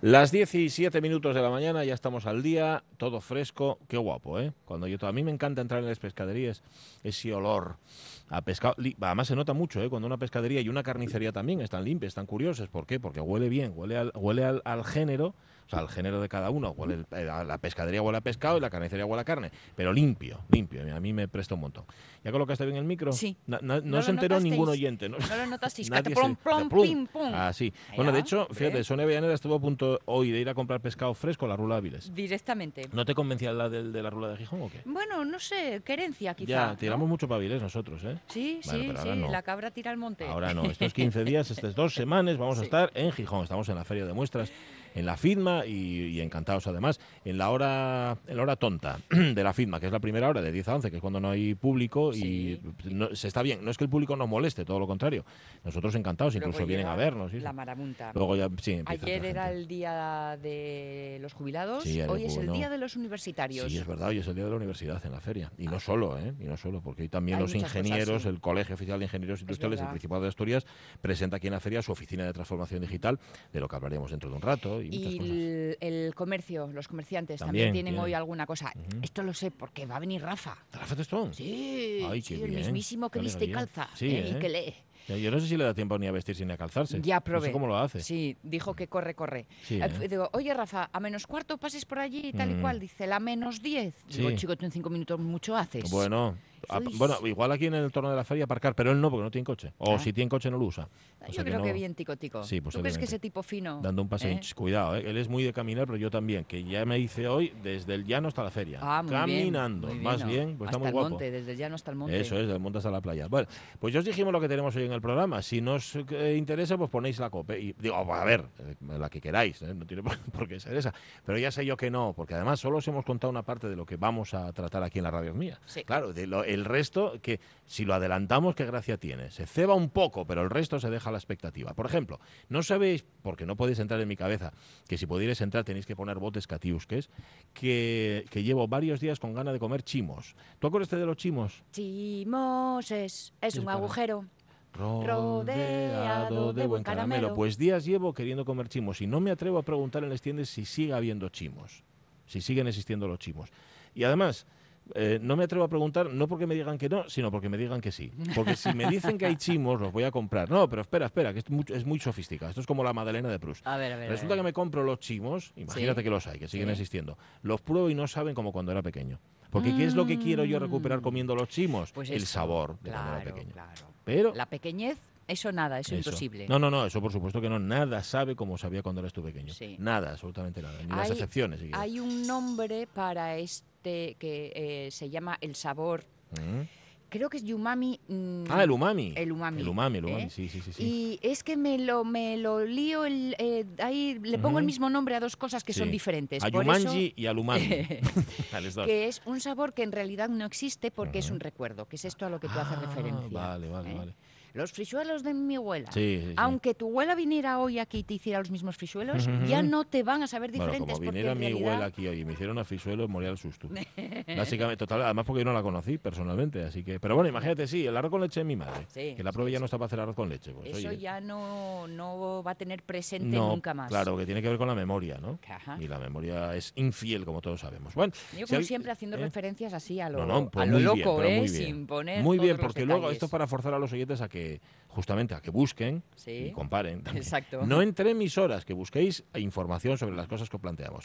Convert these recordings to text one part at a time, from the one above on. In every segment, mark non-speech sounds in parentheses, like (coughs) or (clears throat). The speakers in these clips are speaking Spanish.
Las 17 minutos de la mañana, ya estamos al día, todo fresco, qué guapo, ¿eh? Cuando yo, a mí me encanta entrar en las pescaderías, ese olor a pescado, además se nota mucho, ¿eh? Cuando una pescadería y una carnicería también están limpias, están curiosas, ¿por qué? Porque huele bien, huele al, huele al género o sea, al género de cada uno. Huele eh, la pescadería huele a pescado y la carnicería huele a carne, pero limpio, limpio. A mí me presta un montón. ¿Ya colocaste bien el micro? Sí. no, se enteró ningún oyente. No, no lo notasteis. (laughs) Nadie plom, plom, pim, pum. Ah, sí. Bueno, de hecho, fíjate, Sonia Villanera estuvo a punto hoy de ir a comprar pescado fresco a la Rula Áviles. Directamente. ¿No te convencía la de, de la Rula de Gijón o qué? Bueno, no sé, querencia quizá. Ya, tiramos mucho para nosotros, ¿eh? Sí, sí, sí, la cabra tira al monte. Ahora no, estos 15 días, (laughs) estas dos semanas vamos a estar en Gijón. Estamos en la Feria de Muestras en la FIDMA y, encantados además. En la hora en la hora tonta (clears throat) de la FIDMA, que es la primera hora de 10 a 11, que es cuando no hay público y se está bien. No es que el público nos moleste, todo lo contrario. Nosotros encantados, incluso vienen a vernos. La maramunta. Luego ya, Ayer era el día de los jubilados, hoy es el día de los universitarios. Sí, es verdad, hoy es el día de la universidad en la feria. Y no ah. solo, ¿eh? Y no solo, porque hoy también los ingenieros, el Colegio Oficial de Ingenieros Industriales del Principado de Asturias presenta aquí en la feria su oficina de transformación digital, de lo que hablaremos dentro de un rato. Y, el, comercio, los comerciantes también, tienen hoy alguna cosa. Esto lo sé porque va a venir Rafa. ¿Rafa Testón? Sí, el mismísimo que viste y calza sí, ¿eh? y ¿eh? que lee. Yo no sé si le da tiempo ni a vestirse ni a calzarse. Ya probé. No sé cómo lo hace. Sí, dijo que corre, corre. Eh, digo, oye, Rafa, a menos cuarto pases por allí y tal y mm. cual. Dice, la menos diez. Digo, chico, tú en cinco minutos mucho haces. Bueno, bueno, igual aquí en el entorno de la feria aparcar, pero él no, porque no tiene coche. O ah. si tiene coche, no lo usa. yo creo que, bien, tico, tico. Sí, ¿Tú crees que ese tipo fino? Dando un paseo. ¿eh? Cuidado, ¿eh? él es muy de caminar, pero yo también, que ya me hice hoy desde el llano hasta la feria. Ah, Caminando, más bien, pues está muy guapo. El monte, desde el llano hasta el monte. Eso es, del monte hasta la playa. Bueno, pues ya os dijimos lo que tenemos hoy en el programa. Si nos eh, interesa, pues ponéis la cope. Y digo, a ver, la que queráis, no tiene (laughs) por qué ser esa. Pero ya sé yo que no, porque además solo os hemos contado una parte de lo que vamos a tratar aquí en la radio mía. Sí. Claro, el resto que si lo adelantamos, ¿qué gracia tiene? Se ceba un poco, pero el resto se deja a la expectativa. Por ejemplo, no sabéis, porque no podéis entrar en mi cabeza, que si pudierais entrar tenéis que poner botes catiusques, que, que llevo varios días con ganas de comer chimos. ¿Tú acuerdas de los chimos? Chimos es, es un agujero rodeado de buen caramelo. Pues días llevo queriendo comer chimos y no me atrevo a preguntar en las tiendas si sigue habiendo chimos, si siguen existiendo los chimos. Y además, eh, no me atrevo a preguntar, no porque me digan que no, sino porque me digan que sí. Porque si me dicen que hay (laughs) chimos, los voy a comprar. No, pero espera, espera, que es muy, es muy sofisticado. Esto es como la Madalena de Proust. A ver, a ver, Resulta que me compro los chimos, imagínate que los hay, que siguen existiendo. Los pruebo y no saben como cuando era pequeño. Porque ¿qué es lo que quiero yo recuperar comiendo los chimos? Pues el sabor de cuando era pequeño. Pero la pequeñez eso nada, eso, es imposible. No, no, no, eso por supuesto que no. Nada sabe como sabía cuando eras tú pequeño. Nada, absolutamente nada. Ni las excepciones. Hay un nombre para este que eh, se llama el sabor. Mm. Creo que es umami. Mm, ah, el umami. El umami. El umami, el umami, ¿eh? sí, sí, sí, Y es que me lo, me lo lío, el, eh, ahí le pongo el mismo nombre a dos cosas que son diferentes. A yumanji y al umami. (laughs) que es un sabor que en realidad no existe porque es un recuerdo, que es esto a lo que tú haces ah, referencia. Vale, vale, vale los frisuelos de mi abuela. Sí, Aunque tu abuela viniera hoy aquí y te hiciera los mismos frisuelos, ya no te van a saber diferentes. Bueno, como viniera mi abuela aquí hoy y me hicieron a frisuelos, moría el susto. (laughs) Básicamente, total, además porque yo no la conocí personalmente, así que... Pero bueno, imagínate, sí, el arroz con leche de mi madre, que la prueba ya no está para hacer arroz con leche. Pues, Eso ya no, no va a tener presente nunca más. Claro, que tiene que ver con la memoria, ¿no? Y la memoria es infiel, como todos sabemos. Bueno, yo como siempre haciendo ¿eh? referencias así a lo, pues a lo loco, ¿eh? Sin poner Muy bien, porque luego esto es para forzar a los oyentes a que justamente a que busquen y comparen. Exacto. No entre emisoras, que busquéis información sobre las cosas que planteamos.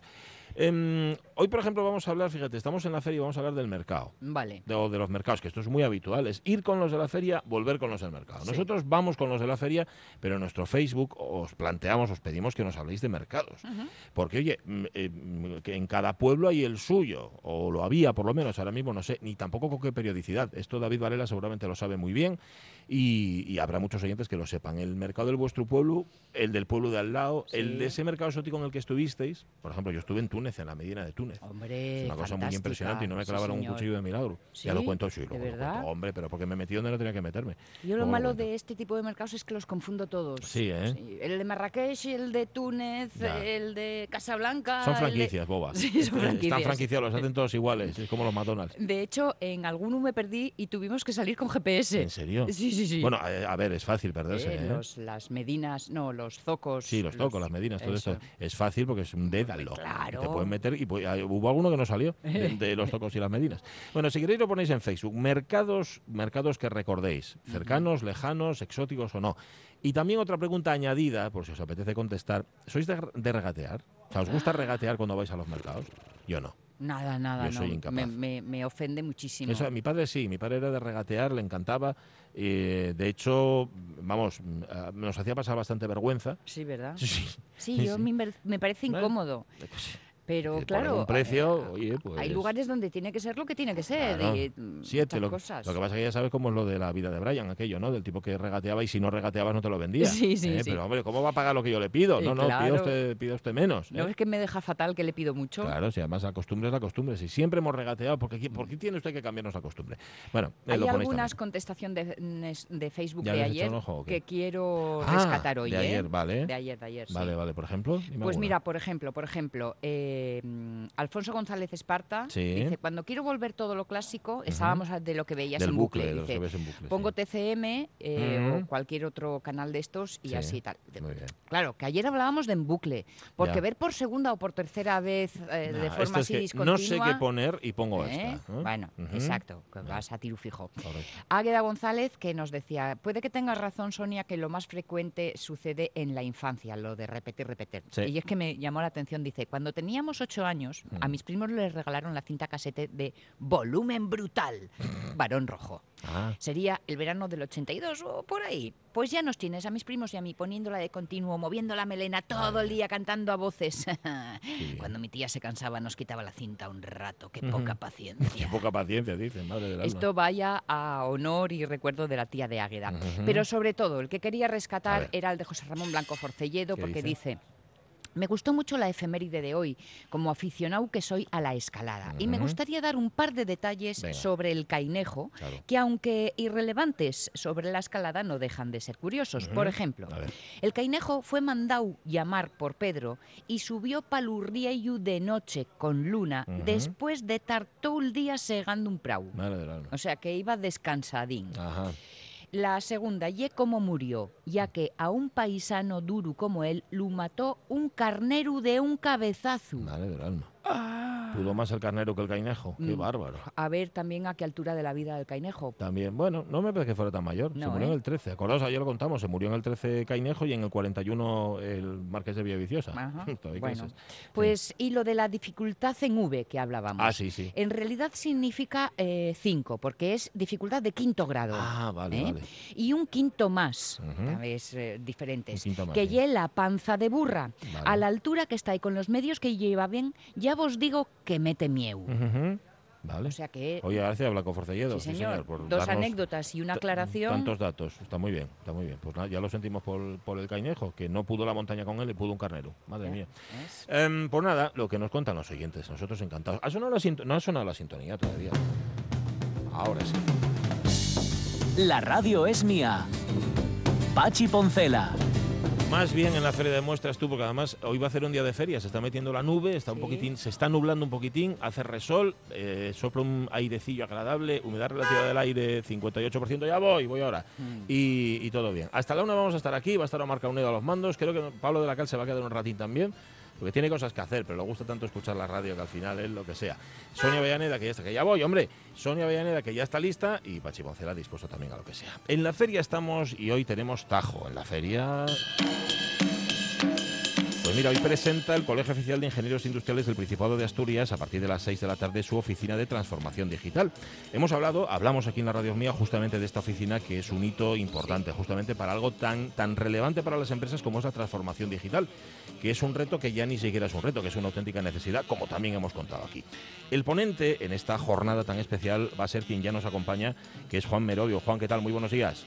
Em, hoy, por ejemplo, vamos a hablar, fíjate, estamos en la feria y vamos a hablar del mercado. Vale. De, o de los mercados, que esto es muy habitual, es ir con los de la feria, volver con los del mercado. Nosotros vamos con los de la feria, pero en nuestro Facebook os planteamos, os pedimos que nos habléis de mercados. Porque, oye, eh, que en cada pueblo hay el suyo, o lo había por lo menos, ahora mismo no sé, ni tampoco con qué periodicidad. Esto David Varela seguramente lo sabe muy bien y, habrá muchos oyentes que lo sepan. El mercado del vuestro pueblo, el del pueblo de al lado, el de ese mercado exótico en el que estuvisteis. Por ejemplo, yo estuve en Túnez, en la Medina de Túnez. Hombre, es una cosa muy impresionante y no me clavaron un cuchillo de milagro. Ya lo cuento, sí, lo, cuento, hombre, pero porque me metí donde no tenía que meterme. Yo lo malo de este tipo de mercados es que los confundo todos. Sí, ¿eh? El de Marrakech, el de Túnez, el de Casablanca. Son franquicias, bobas. (laughs) Sí, son franquicias. Están franquiciados, los hacen todos iguales, es como los McDonald's. De hecho, en alguno me perdí y tuvimos que salir con GPS. ¿En serio? Sí, sí, sí. Bueno, a, ver, es fácil perderse. ¿eh? Los, las medinas, no, los zocos. Sí, los zocos, las medinas, todo esto. Es fácil porque es un dédalo. Claro. te pueden meter y hubo alguno que no salió (laughs) de, los zocos y las medinas. Bueno, si queréis lo ponéis en Facebook. Mercados, mercados que recordéis, cercanos, lejanos, exóticos o no. Y también otra pregunta añadida, por si os apetece contestar. ¿Sois de, regatear? O sea, ¿os gusta regatear cuando vais a los mercados? Yo no. Nada, nada, Yo soy Incapaz. Me, ofende muchísimo. Eso, mi padre sí, mi padre era de regatear, le encantaba. de hecho, vamos, nos hacía pasar bastante vergüenza. Sí, ¿verdad? (laughs) Sí, sí. yo Me, parece incómodo. Pues pero claro, un precio, hay pues lugares donde tiene que ser lo que tiene que ser. Siete, lo, cosas. lo que pasa es que ya sabes cómo es lo de la vida de Brian, aquello, ¿no? Del tipo que regateaba y si no regateabas no te lo vendía. Sí, sí, ¿eh? sí. Pero hombre, ¿cómo va a pagar lo que yo le pido? no, no, pida usted, pida usted menos. No ¿eh? es que me deja fatal que le pido mucho. Claro, si además la costumbre es la costumbre. Si siempre hemos regateado, ¿por qué, ¿por qué tiene usted que cambiarnos la costumbre? Bueno, hay algunas contestaciones de, de, Facebook de ayer que quiero ah, rescatar hoy. De ¿eh? ayer, vale. De ayer, de ayer. Vale, vale, por ejemplo. Pues mira, por ejemplo, por ejemplo, eh, Alfonso González Esparta dice, cuando quiero volver todo lo clásico, estábamos de lo que veías en bucle. dice, pongo TCM eh, o cualquier otro canal de estos y así tal. Claro, que ayer hablábamos de en bucle, porque ver por segunda o por tercera vez eh, de forma así discontinua... No sé qué poner y pongo ¿eh? esta. Bueno, exacto, que vas a tiro fijo. Águeda González que nos decía, puede que tengas razón Sonia que lo más frecuente sucede en la infancia, lo de repetir, repetir. Y es que me llamó la atención, dice, cuando teníamos ocho años, a mis primos les regalaron la cinta casete de Volumen Brutal, (laughs) Varón Rojo. Ah. Sería el verano del 82 o por ahí. Pues ya nos tienes a mis primos y a mí poniéndola de continuo, moviendo la melena todo el día, cantando a voces. Cuando mi tía se cansaba nos quitaba la cinta un rato. Qué poca paciencia. Qué poca paciencia, dicen, madre del alma. Esto vaya a honor y recuerdo de la tía de Águeda. Pero sobre todo, el que quería rescatar era el de José Ramón Blanco Forcelledo, porque dice me gustó mucho la efeméride de hoy, como aficionado que soy a la escalada. Y me gustaría dar un par de detalles sobre el cainejo, que aunque irrelevantes sobre la escalada, no dejan de ser curiosos. Por ejemplo, el cainejo fue mandado llamar por Pedro y subió palurrieyu de noche con luna después de estar todo el día segando un prau. O sea que iba descansadín. La segunda, y cómo murió, ya que a un paisano duro como él lo mató un carnero de un cabezazo. Ah. Pudo más el carnero que el cainejo. Qué mm. bárbaro. A ver también a qué altura de la vida del cainejo. También, bueno, no me parece que fuera tan mayor. se murió en ¿eh? el 13. Acordaos, ayer lo contamos, se murió en el 13 cainejo y en el 41 el Marqués de Villaviciosa. (laughs) Bueno, pues y lo de la dificultad en V que hablábamos. Ah, sí, sí. En realidad significa 5, eh, porque es dificultad de quinto grado. Ah, vale, ¿eh? vale. Y un quinto más, es diferente. Que sí. la panza de burra. A la altura que está y con los medios que lleva bien, ya vos digo que mete mieu. Vale. O sea que... Oye, gracias, Blanco Forcelledo. Sí, señor. Dos anécdotas y una aclaración. Tantos datos. Está muy bien, está muy bien. Pues nada, ya lo sentimos por, por, el Cainejo, que no pudo la montaña con él y pudo un carnero. Madre mía. Eh, pues nada, lo que nos cuentan los siguientes. Nosotros encantados. ¿Ha sonado la no ha sonado la sintonía todavía. Ahora sí. La radio es mía. Pachi Poncela. Más bien en la feria de muestras tú, porque además hoy va a ser un día de feria, se está metiendo la nube, está un poquitín, se está nublando un poquitín, hace resol, eh, sopla un airecillo agradable, humedad relativa del aire 58%, ya voy, voy ahora. Mm. Y, todo bien. Hasta la una vamos a estar aquí, va a estar Omar Caunedo a los mandos, creo que Pablo de la Cal se va a quedar un ratín también porque tiene cosas que hacer, pero le gusta tanto escuchar la radio que al final es lo que sea. Sonia Avellaneda, que ya está, que ya voy, hombre. Sonia Avellaneda, que ya está lista, y Pachi Poncela dispuesto también a lo que sea. En la feria estamos y hoy tenemos Tajo. En la feria... Pues mira, hoy presenta el Colegio Oficial de Ingenieros Industriales del Principado de Asturias a partir de las 6 de la tarde su oficina de transformación digital. Hemos hablado, hablamos aquí en la radio mía justamente de esta oficina que es un hito importante, justamente para algo tan, tan relevante para las empresas como es la transformación digital, que es un reto que ya ni siquiera es un reto, que es una auténtica necesidad, como también hemos contado aquí. El ponente en esta jornada tan especial va a ser quien ya nos acompaña, que es Juan Merodio. Juan, ¿qué tal? Muy buenos días.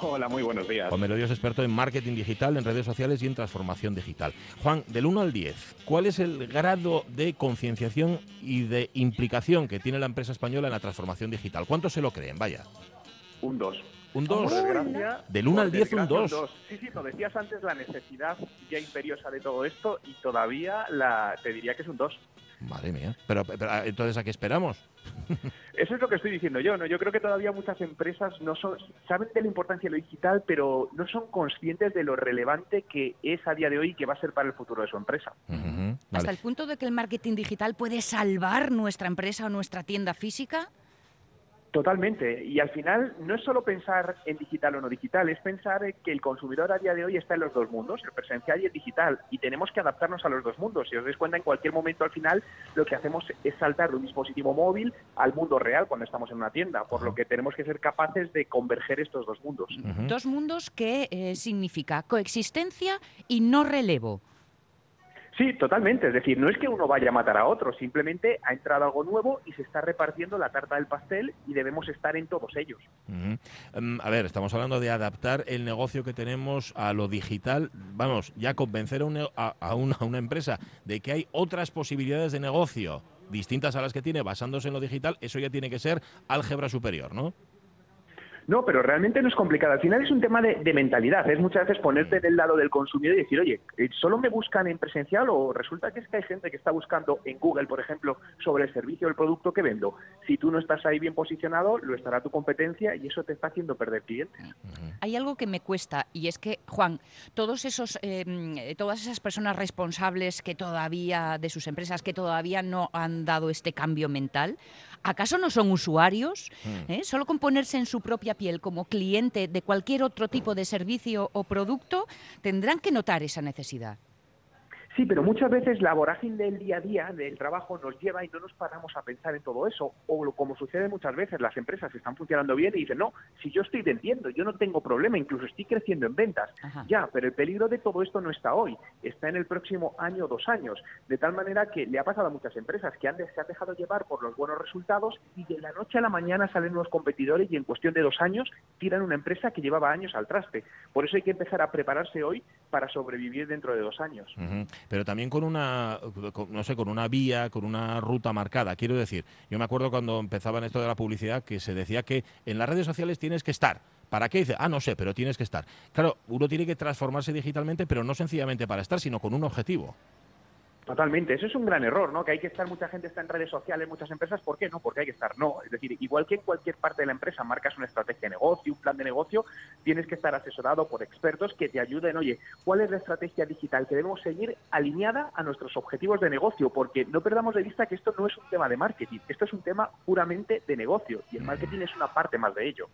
Hola, muy buenos días. Juan Merodio es experto en marketing digital, en redes sociales y en transformación digital. Juan, del 1 al 10, ¿cuál es el grado de concienciación y de implicación que tiene la empresa española en la transformación digital? ¿Cuánto se lo creen? Vaya. Un 2. Un 2. Del 1 al 10, un 2. Sí, sí, lo decías antes, la necesidad ya imperiosa de todo esto y todavía la, te diría que es un 2. Madre mía. Pero, entonces, ¿a qué esperamos? (laughs) Eso es lo que estoy diciendo yo, ¿no? Yo creo que todavía muchas empresas no son, saben de la importancia de lo digital, pero no son conscientes de lo relevante que es a día de hoy y que va a ser para el futuro de su empresa. Hasta el punto de que el marketing digital puede salvar nuestra empresa o nuestra tienda física. Totalmente. Y al final no es solo pensar en digital o no digital, es pensar que el consumidor a día de hoy está en los dos mundos, el presencial y el digital, y tenemos que adaptarnos a los dos mundos. Si os dais cuenta, en cualquier momento al final lo que hacemos es saltar de un dispositivo móvil al mundo real cuando estamos en una tienda, por lo que tenemos que ser capaces de converger estos dos mundos. Dos mundos que eh, significa coexistencia y no relevo. Sí, totalmente. Es decir, no es que uno vaya a matar a otro, simplemente ha entrado algo nuevo y se está repartiendo la tarta del pastel y debemos estar en todos ellos. Em, a ver, estamos hablando de adaptar el negocio que tenemos a lo digital. Vamos, ya convencer a, una, a una empresa de que hay otras posibilidades de negocio distintas a las que tiene basándose en lo digital, eso ya tiene que ser álgebra superior, ¿no? No, pero realmente no es complicado. Al final es un tema de, mentalidad. Es muchas veces ponerte del lado del consumidor y decir, oye, eh, ¿solo me buscan en presencial o resulta que es que hay gente que está buscando en Google, por ejemplo, sobre el servicio o el producto que vendo? Si tú no estás ahí bien posicionado, lo estará tu competencia y eso te está haciendo perder clientes. Hay algo que me cuesta y es que, Juan, todos esos, em, todas esas personas responsables que todavía, de sus empresas, que todavía no han dado este cambio mental, ¿acaso no son usuarios? Mm. ¿Eh? Solo con ponerse en su propia piel como cliente de cualquier otro tipo de servicio o producto, tendrán que notar esa necesidad. Sí, pero muchas veces la vorágine del día a día, del trabajo, nos lleva y no nos paramos a pensar en todo eso. O como sucede muchas veces, las empresas están funcionando bien y dicen, no, si yo estoy vendiendo, yo no tengo problema, incluso estoy creciendo en ventas. Ya, pero el peligro de todo esto no está hoy, está en el próximo año o dos años. De tal manera que le ha pasado a muchas empresas que han se han dejado llevar por los buenos resultados y de la noche a la mañana salen nuevos competidores y en cuestión de dos años tiran una empresa que llevaba años al traste. Por eso hay que empezar a prepararse hoy para sobrevivir dentro de dos años pero también con una, no sé, con una vía, con una ruta marcada. Quiero decir, yo me acuerdo cuando empezaba en esto de la publicidad que se decía que en las redes sociales tienes que estar. ¿Para qué? Dice, ah, no sé, pero tienes que estar. Claro, uno tiene que transformarse digitalmente, pero no sencillamente para estar, sino con un objetivo. Totalmente, eso es un gran error, ¿no? Que hay que estar, mucha gente está en redes sociales, muchas empresas, ¿por qué no? Porque hay que estar, no. Es decir, igual que en cualquier parte de la empresa marcas una estrategia de negocio, un plan de negocio, tienes que estar asesorado por expertos que te ayuden, oye, ¿cuál es la estrategia digital que debemos seguir alineada a nuestros objetivos de negocio? Porque no perdamos de vista que esto no es un tema de marketing, esto es un tema puramente de negocio y el marketing es una parte más de ello.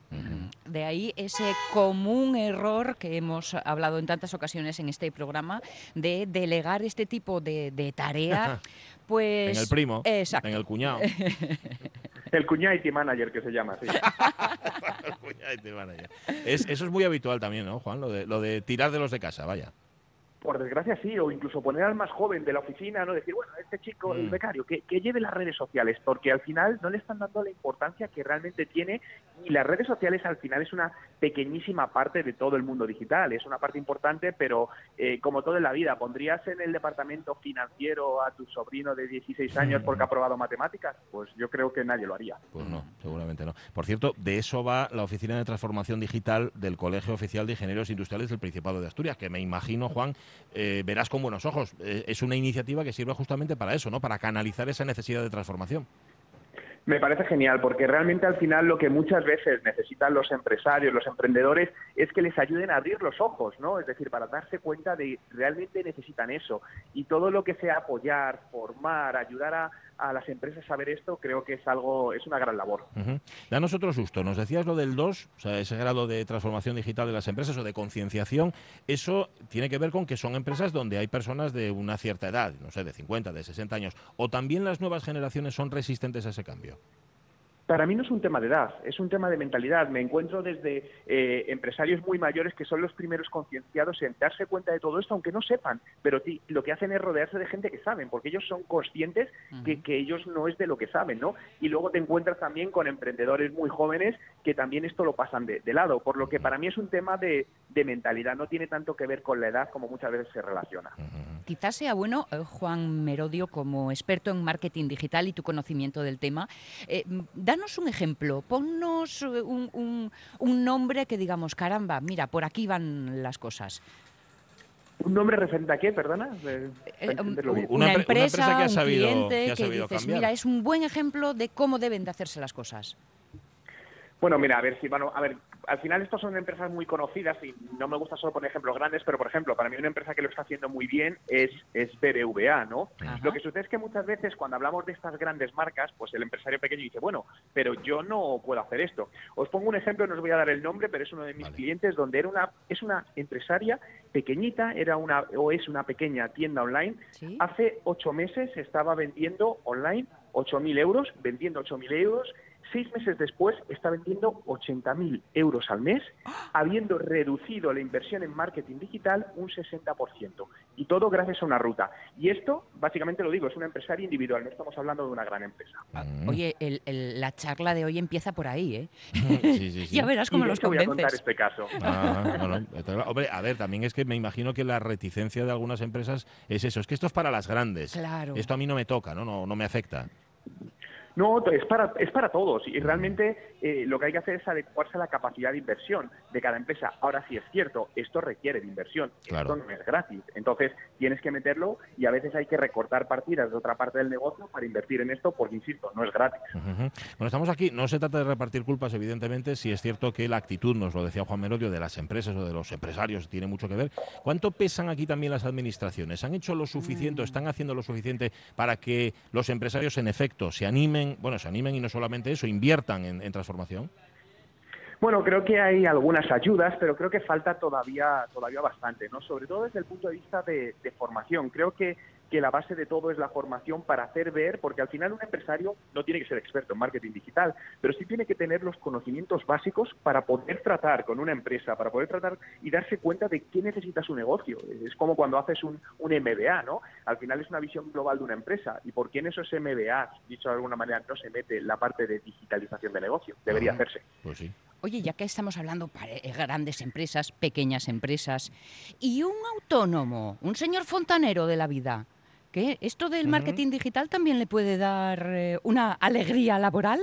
De ahí ese común error que hemos hablado en tantas ocasiones en este programa de delegar este tipo de, tarea. Pues, en el primo, en el cuñado. (laughs) el cuñado manager que se llama, sí. (laughs) el manager. eso es muy habitual también, ¿no, Juan? Lo de, lo de tirar de los de casa, vaya por desgracia sí, o incluso poner al más joven de la oficina, no decir, bueno, este chico, el mm. becario, que, que, lleve las redes sociales, porque al final no le están dando la importancia que realmente tiene y las redes sociales al final es una pequeñísima parte de todo el mundo digital, es una parte importante, pero eh, como todo en la vida, ¿pondrías en el departamento financiero a tu sobrino de 16 años porque ha aprobado matemáticas? Pues yo creo que nadie lo haría. Pues no, seguramente no. Por cierto, de eso va la Oficina de Transformación Digital del Colegio Oficial de Ingenieros Industriales del Principado de Asturias, que me imagino, Juan, eh, verás con buenos ojos. Eh, es una iniciativa que sirve justamente para eso, ¿no? Para canalizar esa necesidad de transformación. Me parece genial, porque realmente al final lo que muchas veces necesitan los empresarios, los emprendedores, es que les ayuden a abrir los ojos, ¿no? Es decir, para darse cuenta de realmente necesitan eso. Y todo lo que sea apoyar, formar, ayudar a, a las empresas saber esto, creo que es algo, es una gran labor. Danos otro susto. Nos decías lo del 2, o sea, ese grado de transformación digital de las empresas o de concienciación. Eso tiene que ver con que son empresas donde hay personas de una cierta edad, no sé, de 50, de 60 años. O también las nuevas generaciones son resistentes a ese cambio. Para mí no es un tema de edad, es un tema de mentalidad. Me encuentro desde eh, empresarios muy mayores que son los primeros concienciados en darse cuenta de todo esto, aunque no sepan, pero lo que hacen es rodearse de gente que saben, porque ellos son conscientes que, que, ellos no es de lo que saben, ¿no? Y luego te encuentras también con emprendedores muy jóvenes que también esto lo pasan de, lado, por lo que para mí es un tema de, mentalidad, no tiene tanto que ver con la edad como muchas veces se relaciona. Quizás sea bueno, eh, Juan Merodio, como experto en marketing digital y tu conocimiento del tema, eh, danos un ejemplo, ponnos eh, un, nombre que digamos, caramba, mira, por aquí van las cosas. ¿Un nombre referente a qué, perdona? Eh, una, empresa, que ha sabido, un cliente que, dices, mira, es un buen ejemplo de cómo deben de hacerse las cosas. Bueno, mira, a ver si, bueno, a ver, al final estos son empresas muy conocidas y no me gusta solo poner ejemplos grandes, pero por ejemplo, para mí una empresa que lo está haciendo muy bien es, es BBVA, ¿no? Lo que sucede es que muchas veces cuando hablamos de estas grandes marcas, pues el empresario pequeño dice, bueno, pero yo no puedo hacer esto. Os pongo un ejemplo, no os voy a dar el nombre, pero es uno de mis clientes donde era una, es una empresaria pequeñita, era una, o es una pequeña tienda online. Hace ocho meses estaba vendiendo online 8.000 euros, vendiendo 8.000 euros Seis meses después está vendiendo 80.000 euros al mes, habiendo reducido la inversión en marketing digital un 60%. Y todo gracias a una ruta. Y esto, básicamente lo digo, es una empresaria individual, no estamos hablando de una gran empresa. Mm. Oye, la charla de hoy empieza por ahí, ¿eh? Sí, sí, (laughs) sí. ya verás cómo los convences. voy a contar este caso. Ah, hombre, a ver, también es que me imagino que la reticencia de algunas empresas es eso, es que esto es para las grandes. Claro. Esto a mí no me toca, ¿no? No, no me afecta. No, es para, es para todos y realmente eh, lo que hay que hacer es adecuarse a la capacidad de inversión de cada empresa. Ahora sí es cierto, esto requiere de inversión, esto no es gratis, entonces tienes que meterlo y a veces hay que recortar partidas de otra parte del negocio para invertir en esto porque, insisto, no es gratis. Bueno, estamos aquí, no se trata de repartir culpas, evidentemente, si es cierto que la actitud, nos lo decía Juan Merodio, de las empresas o de los empresarios tiene mucho que ver. ¿Cuánto pesan aquí también las administraciones? ¿Han hecho lo suficiente, o están haciendo lo suficiente para que los empresarios en efecto se animen bueno, se animen y no solamente eso, inviertan en, transformación? Bueno, creo que hay algunas ayudas, pero creo que falta todavía, todavía bastante, ¿no? Sobre todo desde el punto de vista de formación. Creo que que la base de todo es la formación para hacer ver, porque al final un empresario no tiene que ser experto en marketing digital, pero sí tiene que tener los conocimientos básicos para poder tratar con una empresa, para poder tratar y darse cuenta de qué necesita su negocio. Es como cuando haces un, un MBA, ¿no? Al final es una visión global de una empresa. ¿Y por qué en esos MBA, dicho de alguna manera, no se mete la parte de digitalización de negocio? Debería hacerse. Pues sí. Oye, ya que estamos hablando para eh, grandes empresas, pequeñas empresas, y un autónomo, un señor fontanero de la vida, ¿Qué? ¿Esto del marketing digital también le puede dar eh, una alegría laboral?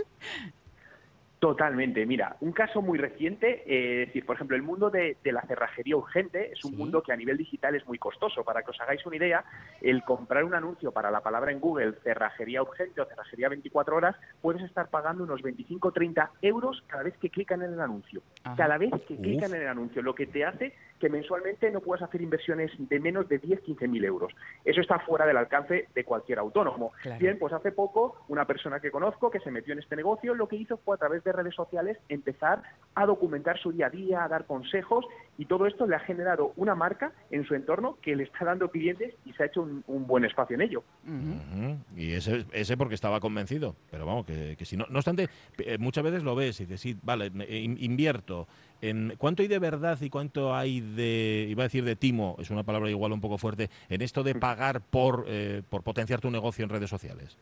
Totalmente. Mira, un caso muy reciente, eh, es decir, por ejemplo, el mundo de, la cerrajería urgente es un mundo que a nivel digital es muy costoso. Para que os hagáis una idea, el comprar un anuncio para la palabra en Google cerrajería urgente o cerrajería 24 horas, puedes estar pagando unos 25 o 30 euros cada vez que clican en el anuncio. Cada vez que clican en el anuncio, lo que te hace que mensualmente no puedas hacer inversiones de menos de 10-15 mil euros. Eso está fuera del alcance de cualquier autónomo. Bien, pues hace poco una persona que conozco que se metió en este negocio, lo que hizo fue a través de redes sociales empezar a documentar su día a día, a dar consejos y todo esto le ha generado una marca en su entorno que le está dando clientes y se ha hecho un, buen espacio en ello. Y ese, ese porque estaba convencido, pero vamos, que, si no, no obstante, eh, muchas veces lo ves y dices, sí, vale, invierto. En, ¿Cuánto hay de verdad y cuánto hay de, iba a decir de timo, es una palabra igual un poco fuerte, en esto de pagar por, eh, por potenciar tu negocio en redes sociales?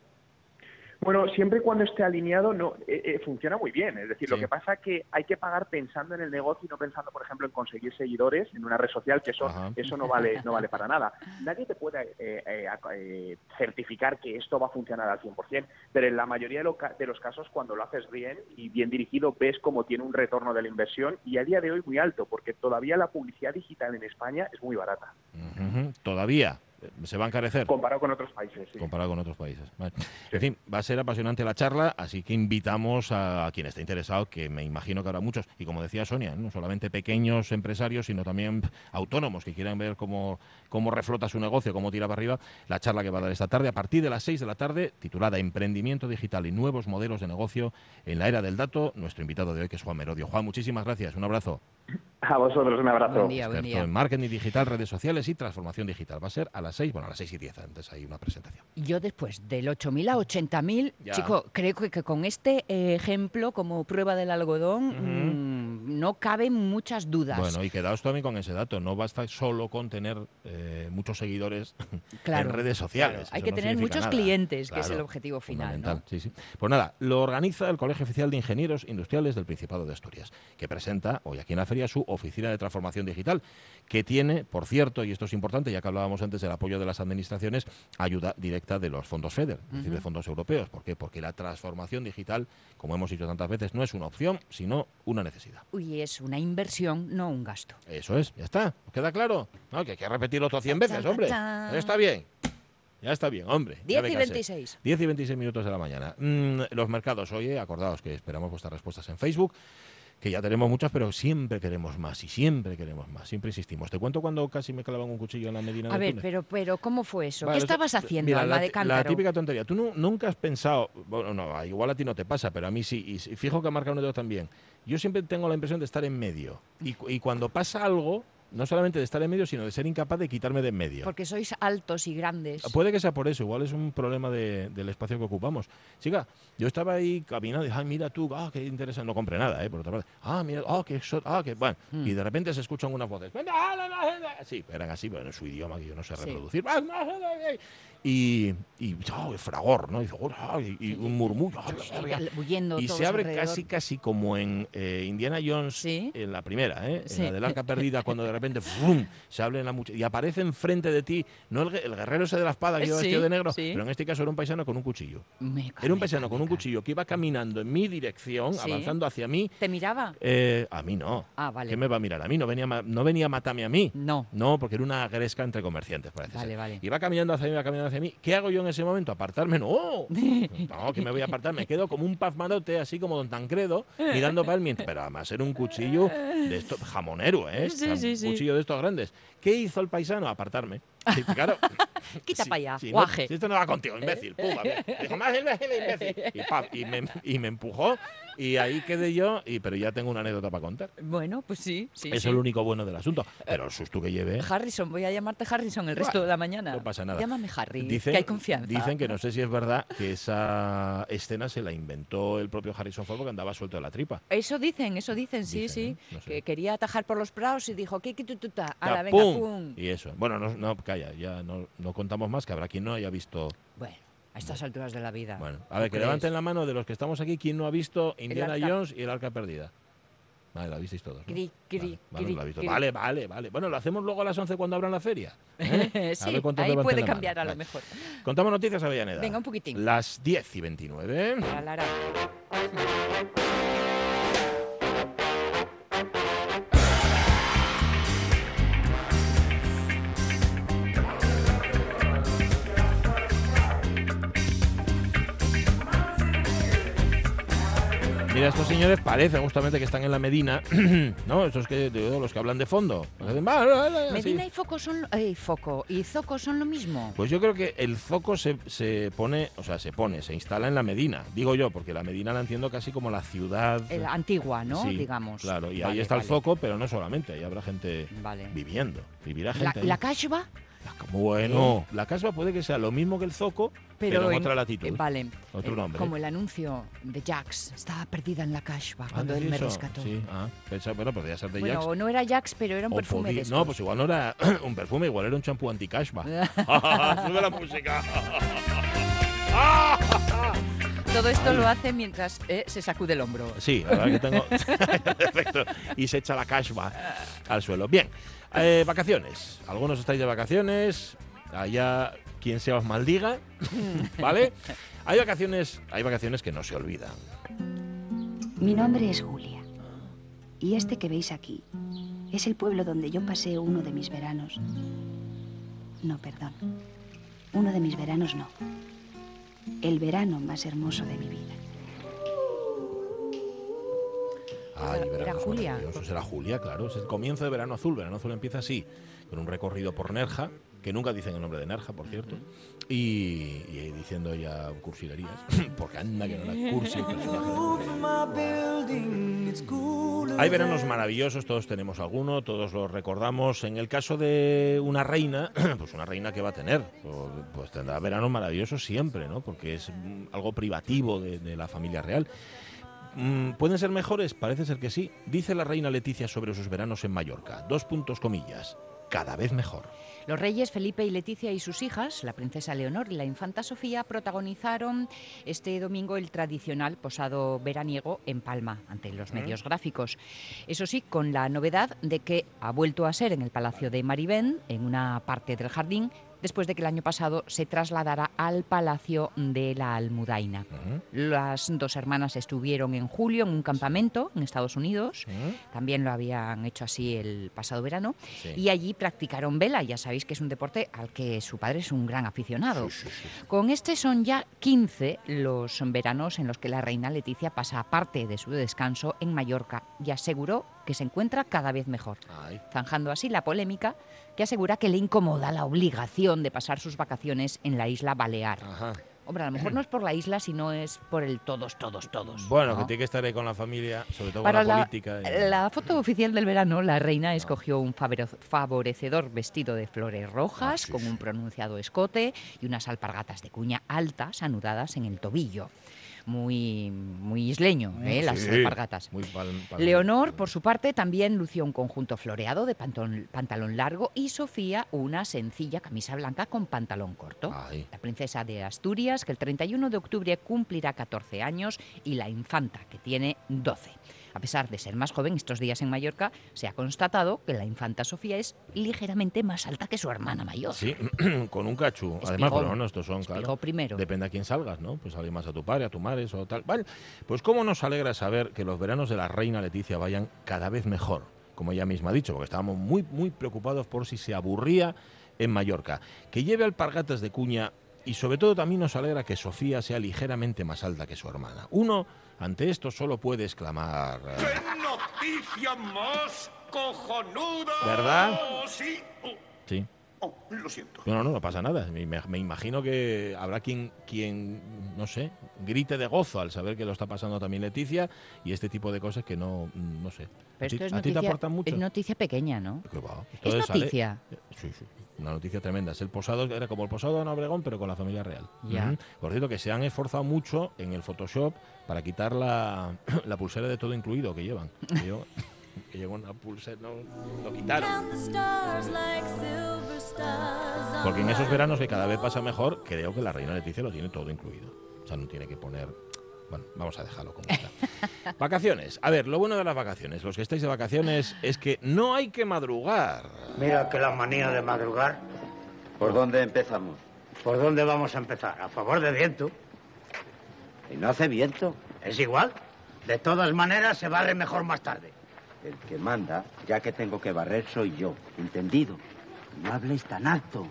Bueno, siempre y cuando esté alineado no eh, eh, funciona muy bien. Es decir, lo que pasa es que hay que pagar pensando en el negocio y no pensando, por ejemplo, en conseguir seguidores en una red social, que eso eso no vale no vale para nada. Nadie te puede eh, certificar que esto va a funcionar al 100%, pero en la mayoría de, de, los casos, cuando lo haces bien y bien dirigido, ves cómo tiene un retorno de la inversión y a día de hoy muy alto, porque todavía la publicidad digital en España es muy barata. Todavía se va a encarecer. Comparado con otros países, sí. Comparado con otros países. En fin, va a ser apasionante la charla, así que invitamos a, quien esté interesado, que me imagino que habrá muchos, y como decía Sonia, no solamente pequeños empresarios, sino también autónomos que quieran ver cómo, cómo reflota su negocio, cómo tira para arriba, la charla que va a dar esta tarde a partir de las 6 de la tarde, titulada Emprendimiento Digital y Nuevos Modelos de Negocio en la Era del Dato. Nuestro invitado de hoy, que es Juan Merodio. Juan, muchísimas gracias. Un abrazo. (laughs) A vosotros un abrazo. Buen día, buen día. en marketing digital, redes sociales y transformación digital. Va a ser a las 6, bueno, a las 6 y 10, antes hay una presentación. Yo después del 8.000 a 80.000, chico, creo que, con este ejemplo como prueba del algodón mm, no caben muchas dudas. Bueno, y quedaos también con ese dato, no basta solo con tener eh, muchos seguidores (laughs) en redes sociales. Hay que tener muchos clientes, que es el objetivo final. ¿no? Sí, sí. Pues nada, lo organiza el Colegio Oficial de Ingenieros Industriales del Principado de Asturias, que presenta hoy aquí en la feria su Oficina de Transformación Digital, que tiene, por cierto, y esto es importante, ya que hablábamos antes del apoyo de las administraciones, ayuda directa de los fondos FEDER, es decir, de fondos europeos. ¿Por qué? Porque la transformación digital, como hemos dicho tantas veces, no es una opción, sino una necesidad. y es una inversión, no un gasto. Eso es, ya está. ¿Queda claro? No, que hay que repetirlo todo 100 veces, hombre. Está bien. Ya está bien, hombre. 10 y 26. 10 y 26 minutos de la mañana. Mm, los mercados, oye, acordaos que esperamos vuestras respuestas en Facebook que ya tenemos muchas, pero siempre queremos más y siempre queremos más, siempre insistimos. Te cuento cuando casi me clavan un cuchillo en la Medina A ver, pero, pero ¿cómo fue eso? ¿Qué estabas haciendo, Alma la, de Cántaro? La típica tontería. Tú nunca has pensado, bueno, no, igual a ti no te pasa, pero a mí sí, y fijo que ha marcado un dedo también. Yo siempre tengo la impresión de estar en medio. Y, y cuando pasa algo, no solamente de estar en medio, sino de ser incapaz de quitarme de en medio. Porque sois altos y grandes. Puede que sea por eso, igual es un problema del espacio que ocupamos. Chica, yo estaba ahí caminando y dije, ay, mira tú, ah, qué interesante, no compré nada, ¿eh? por otra parte. Ah, mira, ah, qué, ah, qué, bueno. Hmm. Y de repente se escuchan unas voces. Sí, eran así, pero en su idioma que yo no sé reproducir y, y oh, el fragor, ¿no? Y, oh, un murmullo. y se abre casi, casi como en eh, Indiana Jones, en la primera, ¿eh? en la del arca perdida, cuando de repente se abre en la y aparece enfrente de ti, no el, guerrero ese de la espada que iba vestido de negro, pero en este caso era un paisano con un cuchillo. era un paisano con un cuchillo que iba caminando en mi dirección, avanzando hacia mí. ¿Te miraba? Eh, a mí no. Ah, vale. ¿Qué me va a mirar? A mí no venía, no venía a matarme a mí. No. No, porque era una gresca entre comerciantes, parece vale, Vale. Iba caminando hacia mí, iba caminando hacia mí. ¿Qué hago yo en ese momento? ¿Apartarme? No, (laughs) no, que me voy a apartar. Me quedo como un pazmarote, así como don Tancredo, mirando para el mientras. Pero además era un cuchillo de esto, jamonero, ¿eh? un cuchillo de estos grandes. ¿Qué hizo el paisano? Apartarme. claro. (laughs) Quita para allá, guaje. si esto no va contigo, imbécil. Dijo, más imbécil, imbécil. (laughs) Y, y, me, y me empujó y ahí quedé yo, y, pero ya tengo una anécdota para contar. Bueno, pues sí. sí es el único bueno del asunto. Pero el susto que llevé. Harrison, voy a llamarte Harrison el resto de la mañana. No pasa nada. Llámame Harry, que hay confianza. Dicen que no sé si es verdad que esa escena se la inventó el propio Harrison Ford porque andaba suelto de la tripa. Eso dicen, eso dicen, sí, sí. Que quería atajar por los prados y dijo, ¿qué, qué, venga, pum. Y eso. Bueno, no, no calla, ya no, no contamos más, que habrá quien no haya visto. Bueno a estas alturas de la vida. Bueno, a ver, que levanten la mano de los que estamos aquí, ¿quién no ha visto Indiana Jones y el arca perdida? Vale, la visteis todos. vale, vale, vale, Bueno, lo hacemos luego a las 11 cuando abran la feria. ¿eh? (laughs) sí, ahí puede cambiar a lo mejor. Contamos noticias, Avellaneda. Venga, un poquitín. Las 10 y 29. La, la, Mira, estos señores parecen justamente que están en la Medina, (clears throat) ¿no? Estos que los que hablan de fondo. Medina y foco son eh, foco y zoco son lo mismo. Pues yo creo que el foco se, se, pone, o sea, se pone, se instala en la Medina, digo yo, porque la Medina la entiendo casi como la ciudad antigua, ¿no? Digamos. Claro, y ahí está el foco, pero no solamente, ahí habrá gente viviendo, vivirá gente. ¿La, la Bueno, la casba puede que sea lo mismo que el zoco, pero, en, otra latitud. vale. Otro eh, nombre. Como el anuncio de Jax. Estaba perdida en la cashba cuando él me rescató. Sí, ah, bueno, podría ser de bueno, Jax. no era Jax, pero era un perfume de No, pues igual no era (coughs) un perfume, igual era un champú anti-cashba. (laughs) Sube la música. (laughs) Todo esto lo hace mientras eh, se sacude el hombro. Sí, la verdad que tengo. (laughs) Perfecto. Y se echa la cashba al suelo. Bien, eh, vacaciones. Algunos estáis de vacaciones. Allá quien se os maldiga, (laughs) ¿vale? Hay vacaciones, hay vacaciones que no se olvidan. Mi nombre es Julia. Y este que veis aquí es el pueblo donde yo pasé uno de mis veranos. No, perdón. Uno de mis veranos no. El verano más hermoso de mi vida. Ay, era Julia. Será Julia, claro. Es el comienzo de Verano Azul. Verano Azul empieza así, con un recorrido por Nerja, que nunca dicen el nombre de Nerja, por cierto, y, diciendo ya cursilerías, (coughs) porque anda que no la cursi Hay veranos maravillosos, todos tenemos alguno, todos los recordamos. En el caso de una reina, (coughs) pues una reina que va a tener, pues, pues tendrá veranos maravillosos siempre, ¿no? Porque es algo privativo de, de la familia real. Mm, ¿Pueden ser mejores? Parece ser que sí. Dice la reina Leticia sobre sus veranos en Mallorca. Dos puntos comillas. Cada vez mejor. Los reyes Felipe y Leticia y sus hijas, la princesa Leonor y la infanta Sofía, protagonizaron este domingo el tradicional posado veraniego en Palma, ante los medios gráficos. Eso sí, con la novedad de que ha vuelto a ser en el Palacio de Maribén, en una parte del jardín, después de que el año pasado se trasladara al Palacio de la Almudaina. Las dos hermanas estuvieron en julio en un campamento en Estados Unidos, también lo habían hecho así el pasado verano, y allí practicaron vela, ya sabéis que es un deporte al que su padre es un gran aficionado. Con este son ya 15 los veranos en los que la reina Leticia pasa parte de su descanso en Mallorca y aseguró que se encuentra cada vez mejor, zanjando así la polémica que asegura que le incomoda la obligación de pasar sus vacaciones en la isla Balear. Hombre, a lo mejor no es por la isla, sino es por el todos, todos, todos. Bueno, que tiene que estar ahí con la familia, sobre todo Para con la, política. La foto oficial del verano, la reina escogió un favorecedor vestido de flores rojas, ah, con un pronunciado escote y unas alpargatas de cuña altas anudadas en el tobillo muy, muy isleño, ¿eh? las alpargatas. Leonor, por su parte, también lució un conjunto floreado de pantalón, largo y Sofía una sencilla camisa blanca con pantalón corto. La princesa de Asturias, que el 31 de octubre cumplirá 14 años, y la infanta, que tiene 12. A pesar de ser más joven, estos días en Mallorca se ha constatado que la infanta Sofía es ligeramente más alta que su hermana mayor. Sí, (clears throat) con un cachu. Además, bueno, estos son, claro. primero. Depende a quién salgas, ¿no? Pues sale más a tu padre, a tu madre o tal. Vale, pues cómo nos alegra saber que los veranos de la reina Leticia vayan cada vez mejor, como ella misma ha dicho, porque estábamos muy, muy preocupados por si se aburría en Mallorca. Que lleve alpargatas de cuña y sobre todo también nos alegra que Sofía sea ligeramente más alta que su hermana. Uno ante esto solo puede exclamar... Eh, ¡Qué noticia más cojonuda! ¿Verdad? Sí. Sí. Oh, lo siento. No, no, no pasa nada. Me, imagino que habrá quien, quien, no sé, grite de gozo al saber que lo está pasando también Leticia y este tipo de cosas que no, no sé. Pero esto es ¿A ti te aportan mucho? Es noticia pequeña, ¿no? ¿Es noticia? Sí, sí. Una noticia tremenda. Es el posado, era como el posado de Ana Obregón, pero con la familia real. Por cierto, que se han esforzado mucho en el Photoshop para quitar la, (clears throat) la pulsera de todo incluido que llevan. Que, yo, que llegó una pulsera, no, lo quitaron. Porque en esos veranos que cada vez pasa mejor, creo que la reina Leticia lo tiene todo incluido. O sea, no tiene que poner bueno, vamos a dejarlo como está. (laughs) vacaciones. A ver, lo bueno de las vacaciones, los que estáis de vacaciones, es que no hay que madrugar. Mira que la manía de madrugar. ¿Por dónde empezamos? ¿Por dónde vamos a empezar? A favor de viento. ¿Y no hace viento? Es igual. De todas maneras, se barre mejor más tarde. El que manda, ya que tengo que barrer, soy yo. ¿Entendido? No hables tan alto.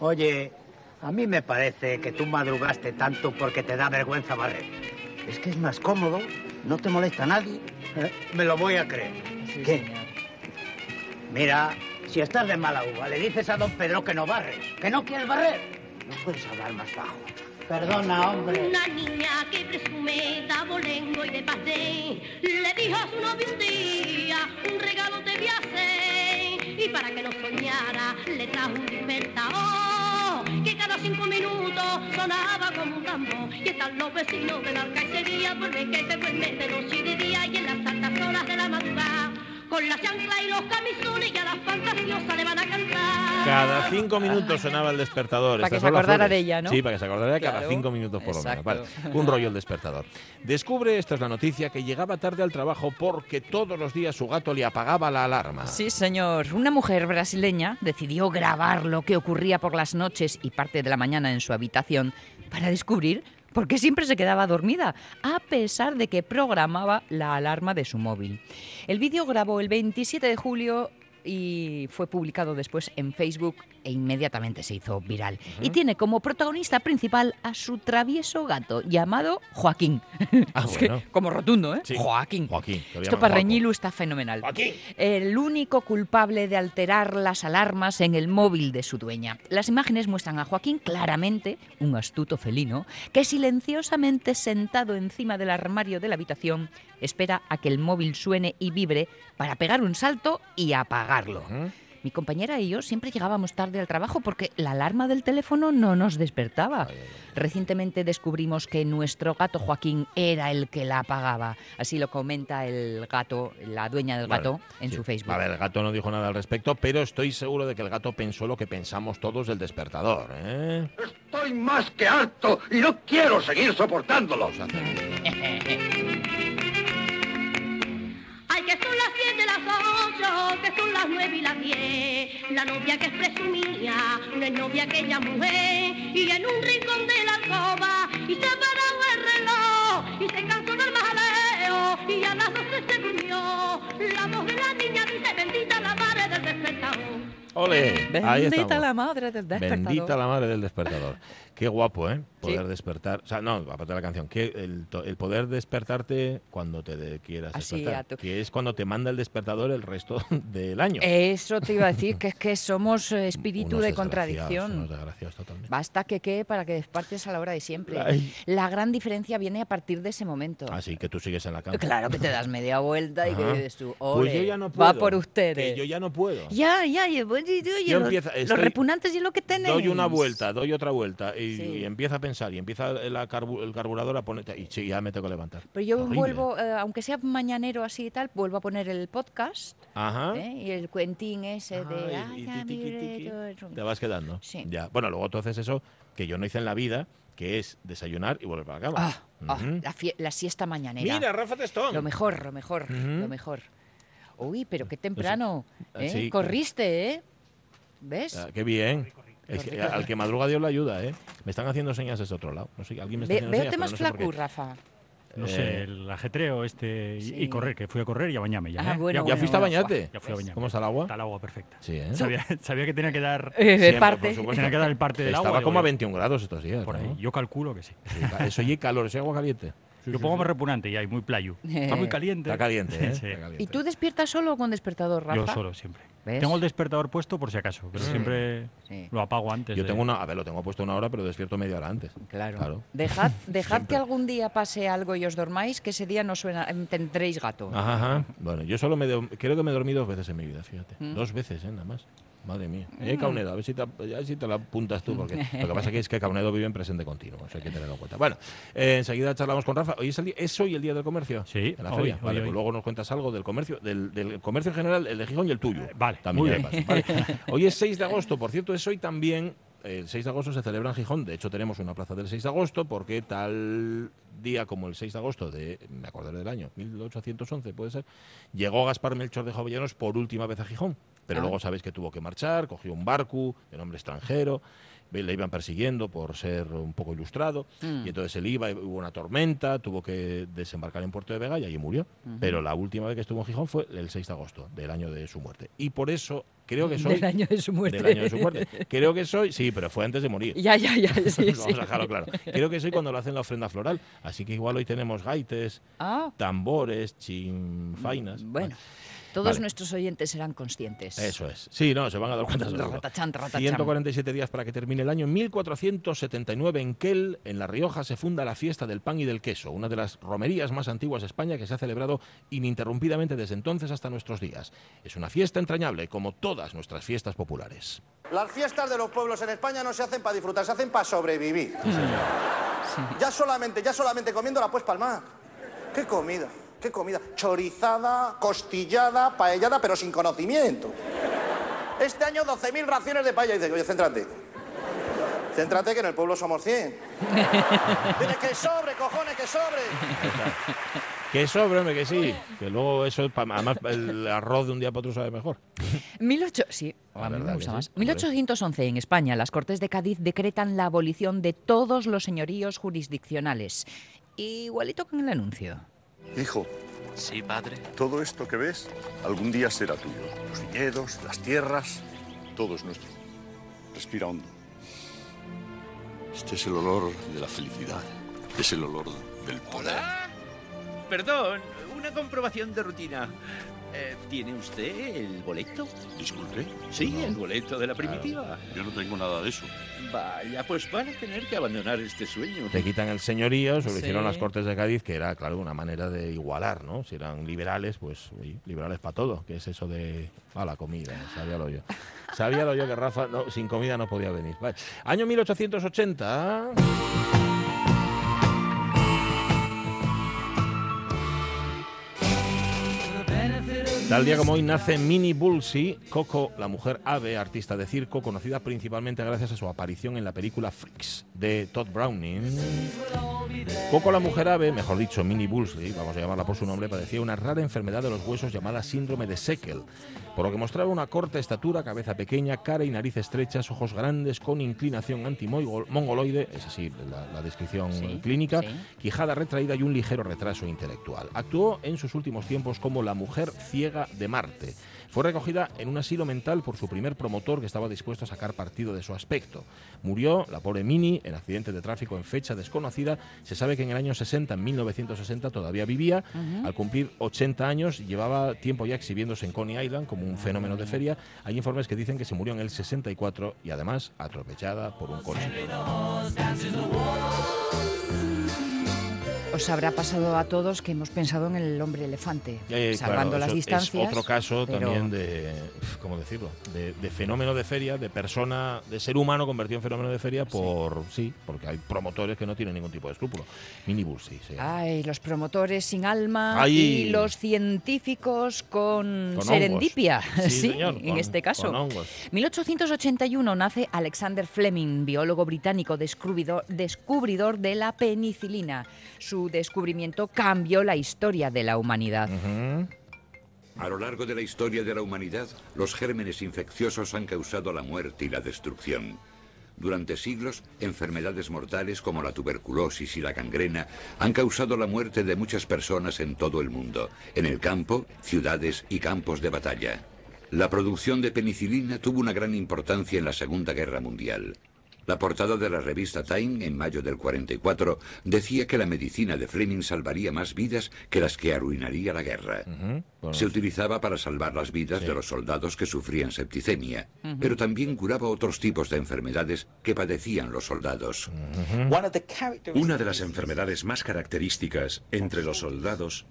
Oye, a mí me parece que tú madrugaste tanto porque te da vergüenza barrer. Es que es más cómodo, no te molesta a nadie. Eh, me lo voy a creer. ¿Qué? Mira, si estás de mala uva, le dices a don Pedro que no barres, que no quieres barrer. No puedes hablar más bajo. Perdona, hombre. Una niña que presume de abolengo y de pasé, le dijo a su novio un día, un regalo te voy a hacer. Y para que no soñara, le trajo un despertador, que cada cinco minutos sonaba como un tambor. Y están los vecinos de la alcaicería, por ver que se duerme de noche y de día, y en las altas horas de la madrugada con la chancla y los camisones y a las fantasiosas le van a cantar. Cada cinco minutos sonaba el despertador. Para que se acordara de ella, ¿no? Sí, para que se acordara de cada cinco minutos por lo menos. Vale. Un rollo el despertador. Descubre, esta es la noticia, que llegaba tarde al trabajo porque todos los días su gato le apagaba la alarma. Sí, señor. Una mujer brasileña decidió grabar lo que ocurría por las noches y parte de la mañana en su habitación para descubrir porque siempre se quedaba dormida, a pesar de que programaba la alarma de su móvil. El vídeo grabó el 27 de julio y fue publicado después en Facebook e inmediatamente se hizo viral. Y tiene como protagonista principal a su travieso gato llamado Joaquín. Ah, (laughs) como rotundo, ¿eh? Joaquín. Joaquín. Esto para Reñilu está fenomenal. Joaquín. El único culpable de alterar las alarmas en el móvil de su dueña. Las imágenes muestran a Joaquín claramente, un astuto felino, que silenciosamente sentado encima del armario de la habitación espera a que el móvil suene y vibre para pegar un salto y apagarlo. Mi compañera y yo siempre llegábamos tarde al trabajo porque la alarma del teléfono no nos despertaba. Recientemente descubrimos que nuestro gato Joaquín era el que la apagaba. Así lo comenta el gato, la dueña del gato, en su Facebook. A ver, el gato no dijo nada al respecto, pero estoy seguro de que el gato pensó lo que pensamos todos del despertador. ¿eh? Estoy más que harto y no quiero seguir soportándolo. (laughs) Ay, que son las 7 de las 8 que son las nueve y las diez. La novia que es presumía, no es novia aquella mujer. Y en un rincón de la alcoba, y se ha parado el reloj, y se cansó del majaleo, y a las doce se durmió. La voz de la niña dice, bendita la madre del despertador. ¡Ole! Bendita estamos. la madre del despertador. Bendita la madre del despertador. Qué guapo, ¿eh? Poder Sí. despertar. O sea, no, aparte de la canción. Que el, poder despertarte cuando te de- quieras Así, despertar. tu- Que es cuando te manda el despertador el resto (laughs) del año. Eso te iba a decir, que es que somos (laughs) espíritu Unos de contradicción. unos desgraciados totalmente. Basta que quede para que despertes a la hora de siempre. Ay. La gran diferencia viene a partir de ese momento. Así que tú sigues en la cama. Claro que te das media vuelta y que dices tú, Pues "Ole, yo ya no puedo. va por ustedes. que yo ya no puedo. Ya, ya, y, bueno, y- y- Yo los, empiezo- los estoy- repugnantes y lo que tenéis. Doy una vuelta, doy otra vuelta y, Sí. y empieza a pensar y empieza la carbu- el carburador a poner y sí, ya me tengo que levantar. Pero yo Horrible. vuelvo, eh, aunque sea mañanero así y tal, vuelvo a poner el podcast Ajá. ¿eh? y el cuentín ese de... Ah, y- "Ay, y ya, tiqui, mi tiqui, reto". Te vas quedando. Sí. Ya. Bueno, luego tú haces eso que yo no hice en la vida, que es desayunar y volver para la cama. Ah, ah, la, la siesta mañanera. Mira, Rafa Testón. Lo mejor, lo mejor, lo mejor. Uy, pero qué temprano. Ah, ¿eh? sí, Corriste, ¿eh? ¿Ves? Ah, qué bien. Es que al que madruga Dios le ayuda, ¿eh? Me están haciendo señas desde otro lado. No sé, alguien me está Ve- haciendo Véote señas, más no sé. Rafa. No Eh, sé, el ajetreo este y, Sí. y correr, que fui a correr y a bañarme ya. Ah, ¿eh? bueno, ya, ¿Ya bueno, fuiste a bañarte? ya fui a bañarme. ¿Cómo está el agua? Está el agua perfecta. Sí, ¿eh? Sabía, sabía que tenía que dar Eh, (laughs) de Siempre, parte. por supuesto. tenía que dar el parte del agua. Estaba digo como a yo, 21 grados estos días, Por ahí. Yo calculo que sí. Sí, Eso y calor, eso y agua caliente. Yo pongo más repugnante y hay muy playo. (laughs) Está muy caliente. Está caliente, ¿eh? (laughs) Sí. Está caliente. ¿Y tú despiertas solo o con despertador, Rafa? Yo solo siempre. ¿Ves? Tengo el despertador puesto por si acaso, pero Sí. siempre Sí. lo apago antes. Yo de- tengo una, a ver, lo tengo puesto una hora, pero despierto media hora antes. Claro. Claro. Dejad, (laughs) dejad que algún día pase algo y os dormáis, que ese día no suena, tendréis gato. Ajá, ajá. Bueno, yo solo me creo que me dormí dos veces en mi vida, fíjate. Mm. Dos veces, ¿eh? Nada más. Madre mía. Eh, Caunedo, a ver si te, a ver si te la apuntas tú, porque (laughs) lo que pasa que es que Caunedo vive en presente continuo, eso hay que tenerlo en cuenta. Bueno, eh, enseguida charlamos con Rafa. Hoy es, el día- ¿Es hoy el día del comercio? Sí, En la hoy, feria. hoy, vale, hoy. pues luego nos cuentas algo del comercio, del, del comercio en general, el de Gijón y el tuyo. Vale, También muy bien. vale. (laughs) Hoy es 6 de agosto, por cierto, es hoy también. El 6 de agosto se celebra en Gijón, de hecho tenemos una plaza del 6 de agosto, porque tal día como el 6 de agosto de, me acordaré del año, 1811 puede ser, llegó Gaspar Melchor de Jovellanos por última vez a Gijón. Pero Ah. luego sabéis que tuvo que marchar, cogió un barco de nombre extranjero, le iban persiguiendo por ser un poco ilustrado, Mm. y entonces él iba, hubo una tormenta, tuvo que desembarcar en Puerto de Vega y allí murió. Pero la última vez que estuvo en Gijón fue el 6 de agosto, del año de su muerte. Y por eso creo que soy... Del año de su muerte. Del año de su muerte. Creo que soy, sí, pero fue antes de morir. Ya, ya, ya, (laughs) sí, Vamos sí. a dejarlo claro. Creo que soy cuando lo hacen la ofrenda floral. Así que igual hoy tenemos gaites, Ah, tambores, chinfainas. bueno. Todos Vale. nuestros oyentes serán conscientes. Eso es. Sí, no, se van a dar cuenta. seguro. Ratachán, ratachán. 147 días para que termine el año. En 1479 en Quel, en La Rioja, se funda la fiesta del pan y del queso, una de las romerías más antiguas de España que se ha celebrado ininterrumpidamente desde entonces hasta nuestros días. Es una fiesta entrañable, como todas nuestras fiestas populares. Las fiestas de los pueblos en España no se hacen para disfrutar, se hacen para sobrevivir. Ya solamente, ya solamente comiéndola pues palmar. ¿Qué comida? ¿Qué comida? Chorizada, costillada, paellada, pero sin conocimiento. Este año 12.000 raciones de paella. Y dice, oye, céntrate. Céntrate que en el pueblo somos 100. Dile que sobre, cojones, que sobre. Que sobre, hombre, que sí. Que luego eso, además, el arroz de un día para otro sabe mejor. 18... Sí, a mí me que gusta sí, más. hombre. 1811 en España, las Cortes de Cádiz decretan la abolición de todos los señoríos jurisdiccionales. Igualito con el anuncio. Hijo, Sí, padre. todo esto que ves algún día será tuyo. Los viñedos, las tierras, todo es nuestro. Respira hondo. Este es el olor de la felicidad. Es el olor del poder. Perdón, una comprobación de rutina. Eh, ¿Tiene usted el boleto? Disculpe. Sí, No. el boleto de la primitiva. Yo no tengo nada de eso. Vaya, pues van a tener que abandonar este sueño. Te quitan el señorío, se lo Sí. hicieron las Cortes de Cádiz, que era, claro, una manera de igualar, ¿no? Si eran liberales, pues oye, liberales para todo, que es eso de a la comida, sabíalo yo. Sabíalo yo que Rafa no, sin comida no podía venir. Vale. Año 1880. Tal día como hoy nace Minnie Bulsey, Coco, la mujer ave, artista de circo, conocida principalmente gracias a su aparición en la película Freaks de Todd Browning. Coco la mujer ave, mejor dicho, Minnie Bullsley, vamos a llamarla por su nombre, padecía una rara enfermedad de los huesos llamada síndrome de Seckel, por lo que mostraba una corta estatura, cabeza pequeña, cara y nariz estrechas, ojos grandes con inclinación antimongoloide, es así la, la descripción Sí, clínica, sí. quijada retraída y un ligero retraso intelectual. Actuó en sus últimos tiempos como la mujer ciega de Marte. Fue recogida en un asilo mental por su primer promotor que estaba dispuesto a sacar partido de su aspecto. Murió la pobre Minnie en accidente de tráfico en fecha desconocida. Se sabe que en el año 60, en 1960, todavía vivía. Al cumplir 80 años, llevaba tiempo ya exhibiéndose en Coney Island como un fenómeno de feria. Hay informes que dicen que se murió en el 64 y además atropellada por un coche. Os habrá pasado a todos que hemos pensado en el hombre elefante, Eh, salvando claro, las distancias. Es otro caso pero- también de, ¿cómo decirlo? De, de fenómeno de feria, de persona, de ser humano convertido en fenómeno de feria por, sí, porque hay promotores que no tienen ningún tipo de escrúpulo. Minibus, sí, sí. Ay, los promotores sin alma Ay. y los científicos con, Con serendipia. Sí, (laughs) sí, señor, en con- este caso. con hongos. 1881 nace Alexander Fleming, biólogo británico descubridor, descubridor de la penicilina. Su descubrimiento cambió la historia de la humanidad. A lo largo de la historia de la humanidad, los gérmenes infecciosos han causado la muerte y la destrucción. Durante siglos, enfermedades mortales como la tuberculosis y la gangrena han causado la muerte de muchas personas en todo el mundo, en el campo, ciudades y campos de batalla. La producción de penicilina tuvo una gran importancia en la Segunda Guerra Mundial. La portada de la revista Time, en mayo del 44, decía que la medicina de Fleming salvaría más vidas que las que arruinaría la guerra. Bueno, Se utilizaba para salvar las vidas de los soldados que sufrían septicemia, pero también curaba otros tipos de enfermedades que padecían los soldados. Una de las enfermedades más características entre los soldados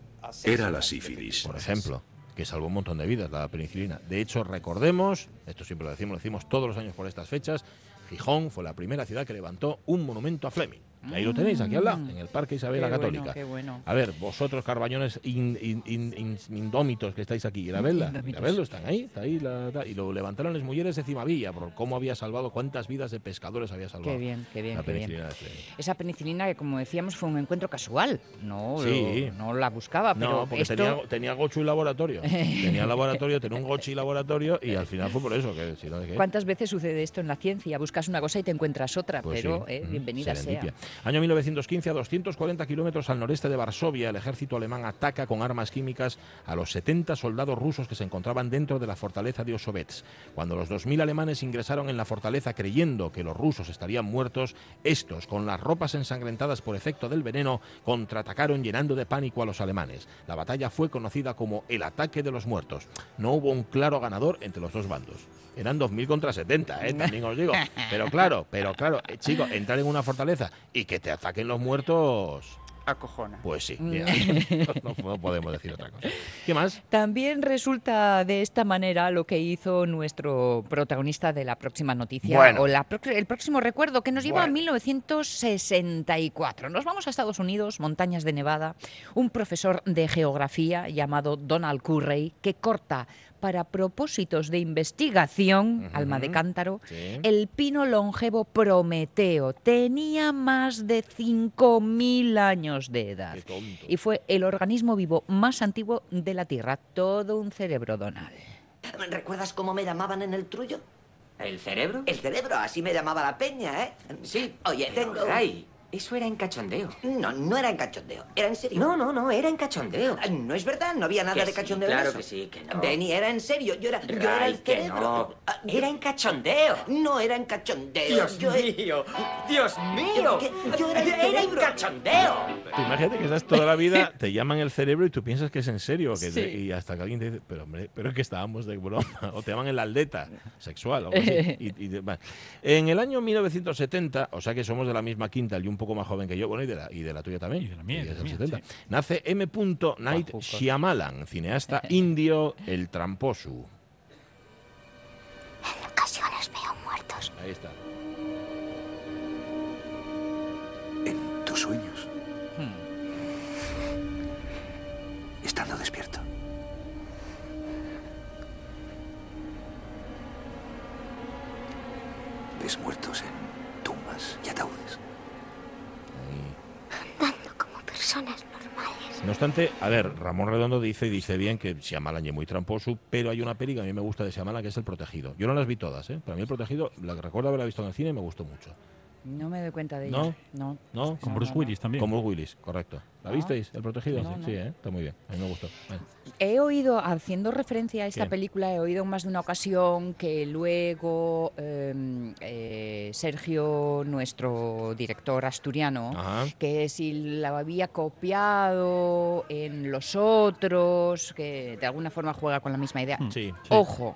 era la sífilis. Por ejemplo, que salvó un montón de vidas, la penicilina. De hecho, recordemos, esto siempre lo decimos, lo decimos todos los años por estas fechas, Gijón fue la primera ciudad que levantó un monumento a Fleming. Ahí lo tenéis, aquí al lado, en el Parque Isabel la bueno, Católica. qué bueno. A ver, vosotros, carbañones in- in- in- in- indómitos que estáis aquí, la verdad, Indómitos. la verdad, están ahí, está ahí la- la- y lo levantaron las mujeres de Cimavilla, por cómo había salvado, cuántas vidas de pescadores había salvado. Qué bien, qué bien, la qué bien. penicilina. Esa penicilina que, como decíamos, fue un encuentro casual. No, Sí. lo- no la buscaba, pero No, porque esto... tenía, tenía Gochu y laboratorio. (laughs) tenía laboratorio, tenía un Gochi y laboratorio y al final fue por eso. Que, si no. ¿Cuántas veces sucede esto en la ciencia? Buscas una cosa y te encuentras otra, Pues pero sí. eh, Mm, bienvenida sea. Año 1915, a 240 kilómetros al noreste de Varsovia, el ejército alemán ataca con armas químicas a los 70 soldados rusos que se encontraban dentro de la fortaleza de Osovets. Cuando los 2.000 alemanes ingresaron en la fortaleza creyendo que los rusos estarían muertos, estos, con las ropas ensangrentadas por efecto del veneno, contraatacaron llenando de pánico a los alemanes. La batalla fue conocida como el ataque de los muertos. No hubo un claro ganador entre los dos bandos. Eran 2.000 contra 70, ¿eh? (laughs) también os digo. Pero claro, pero claro, eh, chico, entrar en una fortaleza y que te ataquen los muertos... Acojona. Pues sí, mira, (laughs) no, no podemos decir otra cosa. ¿Qué más? También resulta de esta manera lo que hizo nuestro protagonista de la próxima noticia Bueno. o la el próximo recuerdo que nos lleva a Bueno. 1964. Nos vamos a Estados Unidos, montañas de Nevada, un profesor de geografía llamado Donald Currey que corta para propósitos de investigación, alma de cántaro, Sí. el pino longevo Prometeo. Tenía más de 5.000 años de edad y fue el organismo vivo más antiguo de la Tierra. Todo un cerebro, Donald. ¿Recuerdas cómo me llamaban en el trullo? ¿El cerebro? El cerebro, así me llamaba la peña, ¿eh? Sí. Oye, tengo... Ray, eso era en cachondeo. No, no era en cachondeo. Era en serio. No, no, no, era en cachondeo. No es verdad, no había nada Que de sí, cachondeo en claro eso. que sí, que no. Benny, era en serio. Yo era, yo era el que cerebro. Ah, no. Era en cachondeo. No era en cachondeo. Dios yo mío, Dios mío. Que- Yo era el Era en cerebro. cachondeo. Tú Imagínate que estás toda la vida, te llaman el cerebro y tú piensas que es en serio. Que te- Sí. y hasta que alguien te dice, pero hombre, pero es que estábamos de broma. (laughs) O te llaman el aldeta sexual. o algo así. (laughs) Y- y te- bueno. En el año 1970, o sea que somos de la misma quinta, y un poco más joven que yo, bueno, y de la, y de la tuya también. Y de la mía. Nace M. Night Shyamalan, cineasta (laughs) indio, el tramposo. En ocasiones veo muertos. Ahí está. En tus sueños. Estando despierto. Ves muertos en tumbas y ataúdes. Personas normales. No obstante, a ver, Ramón Redondo dice y dice bien que Shyamalan es muy tramposo, pero hay una peli que a mí me gusta de Shyamalan que es El Protegido. Yo no las vi todas, ¿eh? Para mí El Protegido, la que recuerdo haberla visto en el cine, me gustó mucho. No me doy cuenta de ¿No? ello. No. ¿No? Con Bruce Willis también. Con Bruce Willis, correcto. ¿La No. visteis? ¿El Protegido? No, sí, no. sí, ¿eh? está muy bien. A mí me gustó. He oído, haciendo referencia a esta ¿Qué? película, he oído en más de una ocasión que luego eh, eh, Sergio, nuestro director asturiano, Ajá. que si la había copiado en los otros, que de alguna forma juega con la misma idea. Sí, sí. Ojo.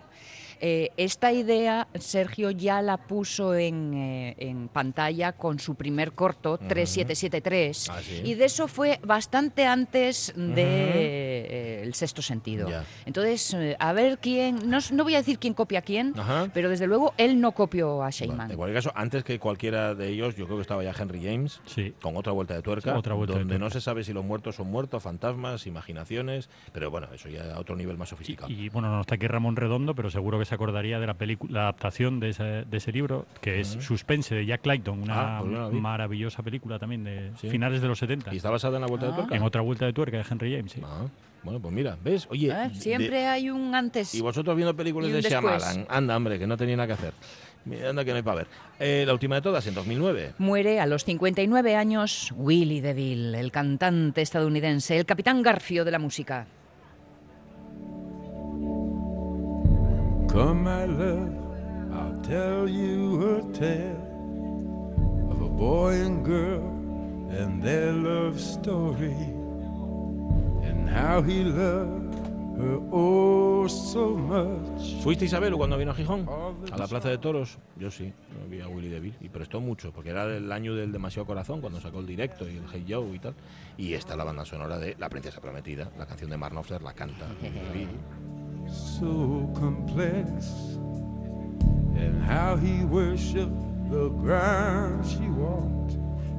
Eh, esta idea Sergio ya la puso en, eh, en pantalla con su primer corto, 3773, Ah, ¿sí? y de eso fue bastante antes de eh, El sexto sentido. Entonces, eh, a ver quién, no, no voy a decir quién copia a quién, pero desde luego él no copió a Bueno, Sheyman. en cualquier caso, antes que cualquiera de ellos, yo creo que estaba ya Henry James, con otra vuelta de tuerca, Sí, otra vuelta de donde no se sabe si los muertos son muertos, fantasmas, imaginaciones, pero bueno, eso ya a otro nivel más sofisticado. Y bueno, no está aquí Ramón Redondo, pero seguro que se acordaría de la película, la adaptación de ese, de ese libro, que es. Suspense de Jack Clayton, una Ah, pues maravillosa película también de Sí. finales de los 70. ¿Y está basada en la vuelta de tuerca? En otra vuelta de tuerca de Henry James, sí. Ah, bueno, pues mira, ¿ves? Oye, ¿Eh? de- Siempre hay un antes. Y vosotros viendo películas de después. Shyamalan. Anda, hombre, que no tenía nada que hacer. Mira, Anda, que no hay para ver. Eh, la última de todas, en 2009. Muere a los 59 años Willie DeVille, el cantante estadounidense, el capitán Garfio de la música. Come, my love, I'll tell you a tale of a boy and girl and their love story, and how he loved her oh so much. ¿Fuiste Isabel cuando vino a Gijón? A la Plaza de Toros. Yo sí, yo vi a Willy DeVille y prestó mucho, porque era el año del Demasiado Corazón, cuando sacó el directo y el Hey Joe y tal. Y está la banda sonora de La Princesa Prometida, la canción de Mark Knopfler, la canta Willy DeVille. So complex, and how he worshipped the ground she walked.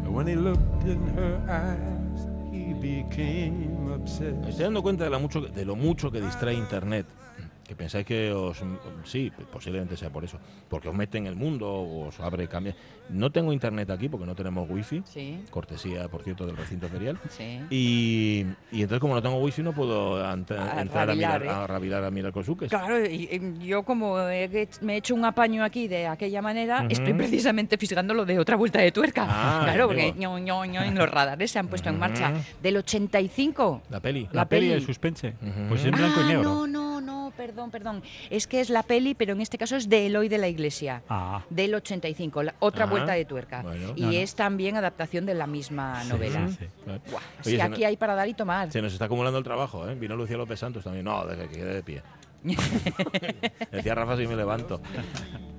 And when he looked in her eyes, he became Me obsessed. estoy dando cuenta de, mucho, de lo mucho que distrae Internet. Que pensáis que os. Sí, posiblemente sea por eso. Porque os mete en el mundo, o os abre, cambia. No tengo internet aquí porque no tenemos wifi. Sí. Cortesía, por cierto, del recinto ferial. Sí. Y, y entonces, como no tengo wifi, no puedo A entrar a mirar, rabilar, ¿eh? a rabilar a mirar Kosuke. Claro, y, y yo como he- me he hecho un apaño aquí de aquella manera, Ujú. estoy precisamente fisgando lo de otra vuelta de tuerca. Ah, (laughs) claro, porque ño, ño, ño, en los radares se han puesto en marcha. Del 85. La peli. La, peli de suspense. Pues es en blanco y Ah, negro. no, no, no, perdón, perdón. Es que es la peli, pero en este caso es de Eloy de la Iglesia. Ah. Del 85, la otra Ajá. vuelta de tuerca. Bueno. y No, no. es también adaptación de la misma novela. Sí, claro. Buah, Oye, sí, se aquí no- hay para dar y tomar. Se nos está acumulando el trabajo, ¿eh? Vino Lucía López Santos también. No, de que quede de pie. (laughs) Decía Rafa si me levanto.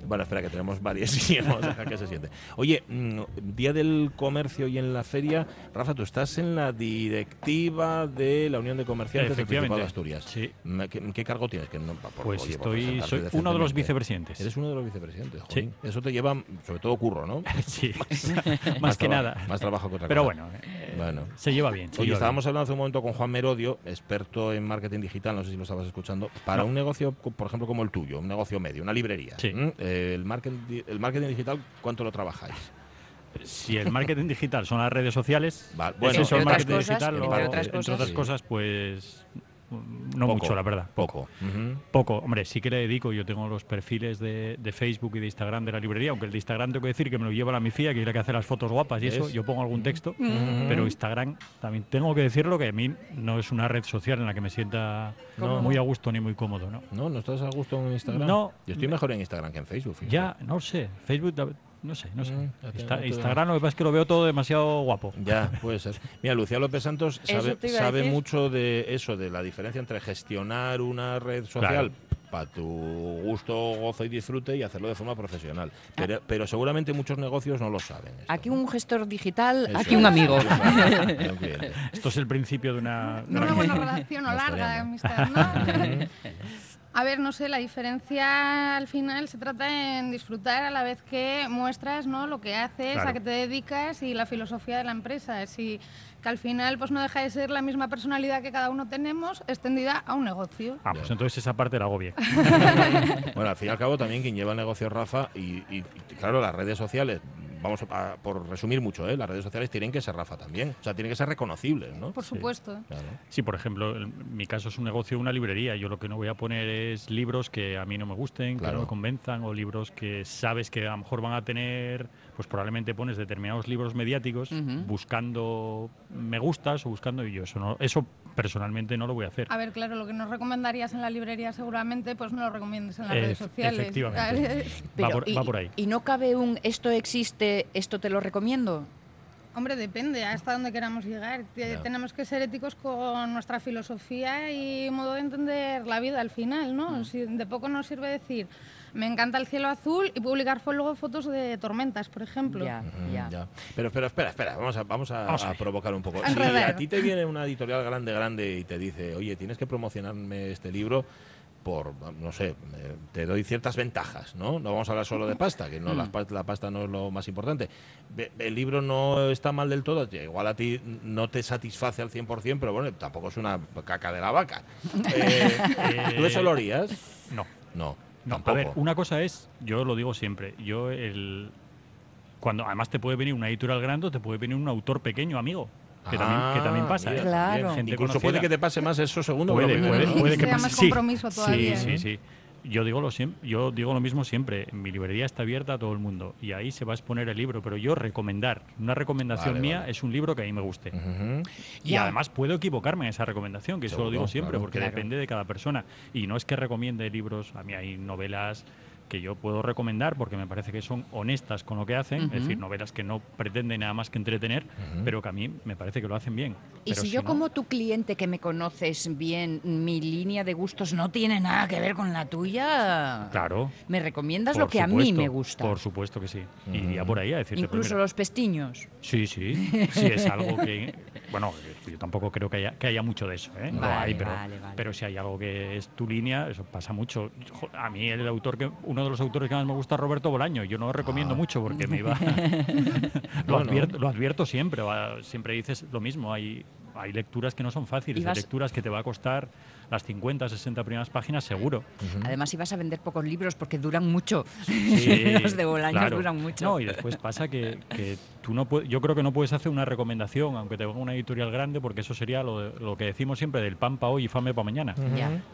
Bueno, espera, que tenemos varias (laughs) y vamos a dejar que se siente. Oye, mm, Día del Comercio y en la feria, Rafa, tú estás en la directiva de la Unión de Comerciantes del Principado de. Asturias. Sí. ¿Qué, qué cargo tienes? Que no, por- Pues oye, estoy, soy uno de los vicepresidentes. Eres uno de los vicepresidentes, Sí. jolín. Eso te lleva, sobre todo, curro, ¿no? (laughs) Sí, (laughs) Más, más que trabajo- nada. Más trabajo que otra Pero cosa. bueno, eh, bueno. se lleva bien. se Oye, lleva estábamos hablando hace un momento con Juan Merodio, experto en marketing digital, no sé si lo estabas escuchando, para No. un negocio, por ejemplo, como el tuyo, un negocio medio, una librería. Sí. Eh, el, marketing, el marketing digital, ¿cuánto lo trabajáis? Si el marketing digital son las redes sociales, Vale, ¿es bueno, eso el entre otras marketing cosas, digital? entre o- otras entre cosas. otras cosas, pues no Poco, mucho, la verdad. Poco. Poco, hombre, sí que le dedico. Yo tengo los perfiles de, de Facebook y de Instagram de la librería, aunque el de Instagram tengo que decir que me lo lleva la mi fía, que es la que hace las fotos guapas y eso. Yo pongo algún texto, pero Instagram también tengo que decirlo que a mí no es una red social en la que me sienta No. muy a gusto ni muy cómodo, ¿no? ¿No? ¿No estás a gusto en Instagram? No. Yo estoy mejor en Instagram que en Facebook. fíjate. Ya, no sé. Facebook, no sé, no sé. Mm, Insta- Instagram lo que pasa es que lo veo todo demasiado guapo. Ya, puede ser. Mira, Lucía López Santos sabe, mucho de eso, de la diferencia entre gestionar una red social Claro. para tu gusto, gozo y disfrute y hacerlo de forma profesional. Pero, pero seguramente muchos negocios no lo saben. esto. Aquí un gestor digital, Eso aquí es. un amigo. (laughs) Esto es el principio de una... de una- una (laughs) buena relación o larga de amistad, ¿no? (laughs) A ver, no sé, la diferencia al final se trata en disfrutar a la vez que muestras ¿no? lo que haces, Claro. a qué te dedicas y la filosofía de la empresa. Si, que al final pues no deja de ser la misma personalidad que cada uno tenemos extendida a un negocio. Ah, pues entonces esa parte la hago bien. (laughs) (laughs) Bueno, al fin y al cabo también quien lleva el negocio es Rafa y, y- y, claro, las redes sociales vamos a, por resumir mucho, ¿eh? las redes sociales tienen que ser Rafa también, o sea, tienen que ser reconocibles, ¿no? Por supuesto. Sí, por ejemplo, en mi caso es un negocio, una librería. Yo lo que no voy a poner es libros que a mí no me gusten, que no me convenzan, o libros que sabes que a lo mejor van a tener, pues probablemente pones determinados libros mediáticos buscando me gustas o buscando y yo eso no, eso personalmente no lo voy a hacer. A ver, claro, lo que no recomendarías en la librería seguramente, pues no lo recomiendes en las redes sociales. Efectivamente. va, por, va por ahí. ¿Y no cabe un esto existe, esto te lo recomiendo? Hombre, depende hasta dónde queramos llegar. Tenemos que ser éticos con nuestra filosofía y modo de entender la vida al final, ¿no? Si de poco nos sirve decir, me encanta el cielo azul y publicar luego fotos de tormentas, por ejemplo. Ya, ya. Pero, pero espera, espera, vamos a, vamos a, provocar un poco. Si a ti te viene una editorial grande, grande y te dice, oye, tienes que promocionarme este libro, por, no sé, te doy ciertas ventajas, ¿no? No vamos a hablar solo de pasta, que no la, mm. la, pasta no es lo más importante. El libro no está mal del todo, igual a ti no te satisface al 100%, pero bueno, tampoco es una caca de la vaca. (laughs) Eh, ¿Tú eso lo harías? No. No. No, a ver, una cosa es, yo lo digo siempre, yo el cuando además te puede venir una editorial grande o te puede venir un autor pequeño, amigo. Que, también, que también ah, pasa, ¿eh? Claro. Incluso puede que te pase más eso segundo. Puede, puede, puede, que pase. compromiso todavía. Sí, sí, sí yo digo lo yo digo lo mismo siempre. Mi librería está abierta a todo el mundo y ahí se va a exponer el libro. Pero yo recomendar, una recomendación mía es un libro que a mí me guste. Y además puedo equivocarme en esa recomendación, que eso lo digo siempre, porque depende de cada persona. Y no es que recomiende libros, a mí hay novelas que yo puedo recomendar porque me parece que son honestas con lo que hacen, es decir, novelas que no pretenden nada más que entretener, pero que a mí me parece que lo hacen bien. Y si, yo como tu cliente que me conoces bien, mi línea de gustos no tiene nada que ver con la tuya, claro. ¿Me recomiendas lo que a mí me gusta? Por supuesto que sí. Iría por ahí a decirte. Pues Incluso los pestiños. Sí, sí. Sí, es algo que (laughs) bueno, yo tampoco creo que haya, que haya mucho de eso, ¿eh? no hay, pero, pero si hay algo que es tu línea, eso pasa mucho. A mí el autor que uno de los autores que más me gusta es Roberto Bolaño. Yo no lo recomiendo ah. mucho porque me iba. (laughs) (laughs) lo, advierto, lo advierto siempre. Siempre dices lo mismo. Hay, hay lecturas que no son fáciles, hay lecturas que te va a costar las 50, 60 primeras páginas seguro. Además, ibas a vender pocos libros porque duran mucho. Sí, (laughs) Los de Bolaños duran mucho. No, y después pasa que, que tú no puedes, yo creo que no puedes hacer una recomendación, aunque te venga una editorial grande, porque eso sería lo, lo que decimos siempre del pan para hoy y fame para mañana.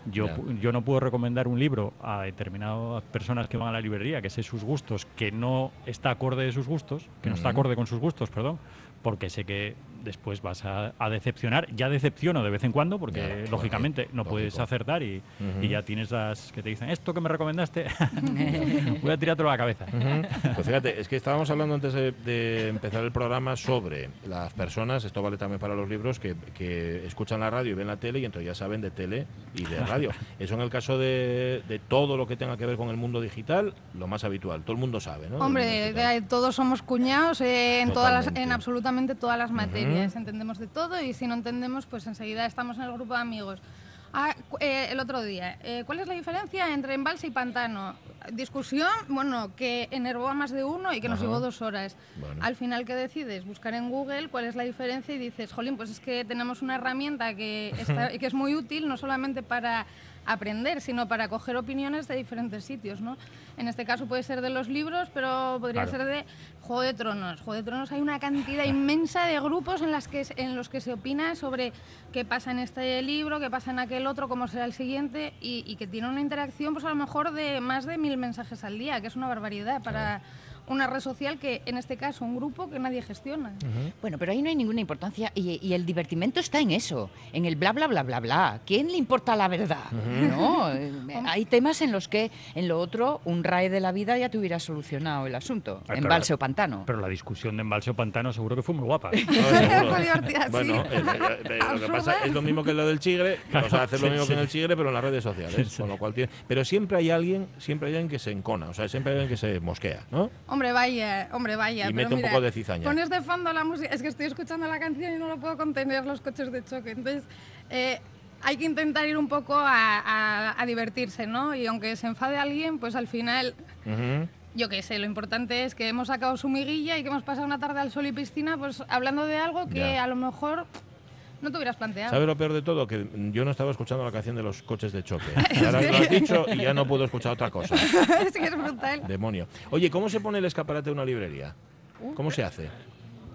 yo, yo no puedo recomendar un libro a determinadas personas que van a la librería, que sé sus gustos, que no está acorde de sus gustos, que no está acorde con sus gustos, perdón, porque sé que después vas a, decepcionar. Ya decepciono de vez en cuando, porque lógicamente no puedes acertar y, ya tienes las que te dicen, esto que me recomendaste, (laughs) voy a tirártelo a la cabeza. Pues fíjate, es que estábamos hablando antes de, empezar el programa sobre las personas, esto vale también para los libros, que, escuchan la radio y ven la tele y entonces ya saben de tele y de radio. Eso en el caso de, todo lo que tenga que ver con el mundo digital, lo más habitual. Todo el mundo sabe, ¿no? Hombre, todos somos cuñados en, todas en absolutamente todas las materias entendemos de todo y si no entendemos, pues enseguida estamos en el grupo de amigos. Ah, eh, el otro día, eh, ¿cuál es la diferencia entre embalse y pantano? Discusión, bueno, que enervó a más de uno y que nos llevó dos horas. Al final, ¿qué decides? Buscar en Google cuál es la diferencia y dices, jolín, pues es que tenemos una herramienta que, (laughs) que es muy útil, no solamente para aprender, sino para coger opiniones de diferentes sitios, ¿no? En este caso puede ser de los libros, pero podría ser de Juego de Tronos. Juego de Tronos hay una cantidad inmensa de grupos en, las que, en los que se opina sobre qué pasa en este libro, qué pasa en aquel otro, cómo será el siguiente, y, que tiene una interacción, pues a lo mejor de más de mil mensajes al día, que es una barbaridad para una red social que, en este caso, un grupo que nadie gestiona. Bueno, pero ahí no hay ninguna importancia y, el divertimento está en eso, en el bla, bla, bla, bla, bla. ¿Quién le importa la verdad? ¿No? (laughs) Eh, hay temas en los que, en lo otro, un RAE de la vida ya te hubiera solucionado el asunto. Ah, embalse o pantano. Pero la discusión de embalse o pantano seguro que fue muy guapa. (laughs) bueno, eh, eh, lo que pasa es lo mismo que lo del chigre, (laughs) a hacer lo mismo que en el chigre, pero en las redes sociales. Con lo cual tiene, pero siempre hay alguien, siempre hay alguien que se encona, o sea, siempre hay alguien que se mosquea, ¿no? Hombre, vaya, hombre, vaya. Y mete un poco de cizaña. Pones de fondo la música. Es que estoy escuchando la canción y no lo puedo contener los coches de choque. Entonces, eh, hay que intentar ir un poco a, divertirse, ¿no? Y aunque se enfade alguien, pues al final. Yo qué sé, lo importante es que hemos sacado su miguilla y que hemos pasado una tarde al sol y piscina, pues hablando de algo que a lo mejor no te hubieras planteado. ¿Sabes lo peor de todo? Que yo no estaba escuchando la canción de los coches de choque. (laughs) Ahora lo has dicho y ya no puedo escuchar otra cosa. (laughs) es que es brutal. Demonio. Oye, ¿cómo se pone el escaparate de una librería? ¿Cómo se hace?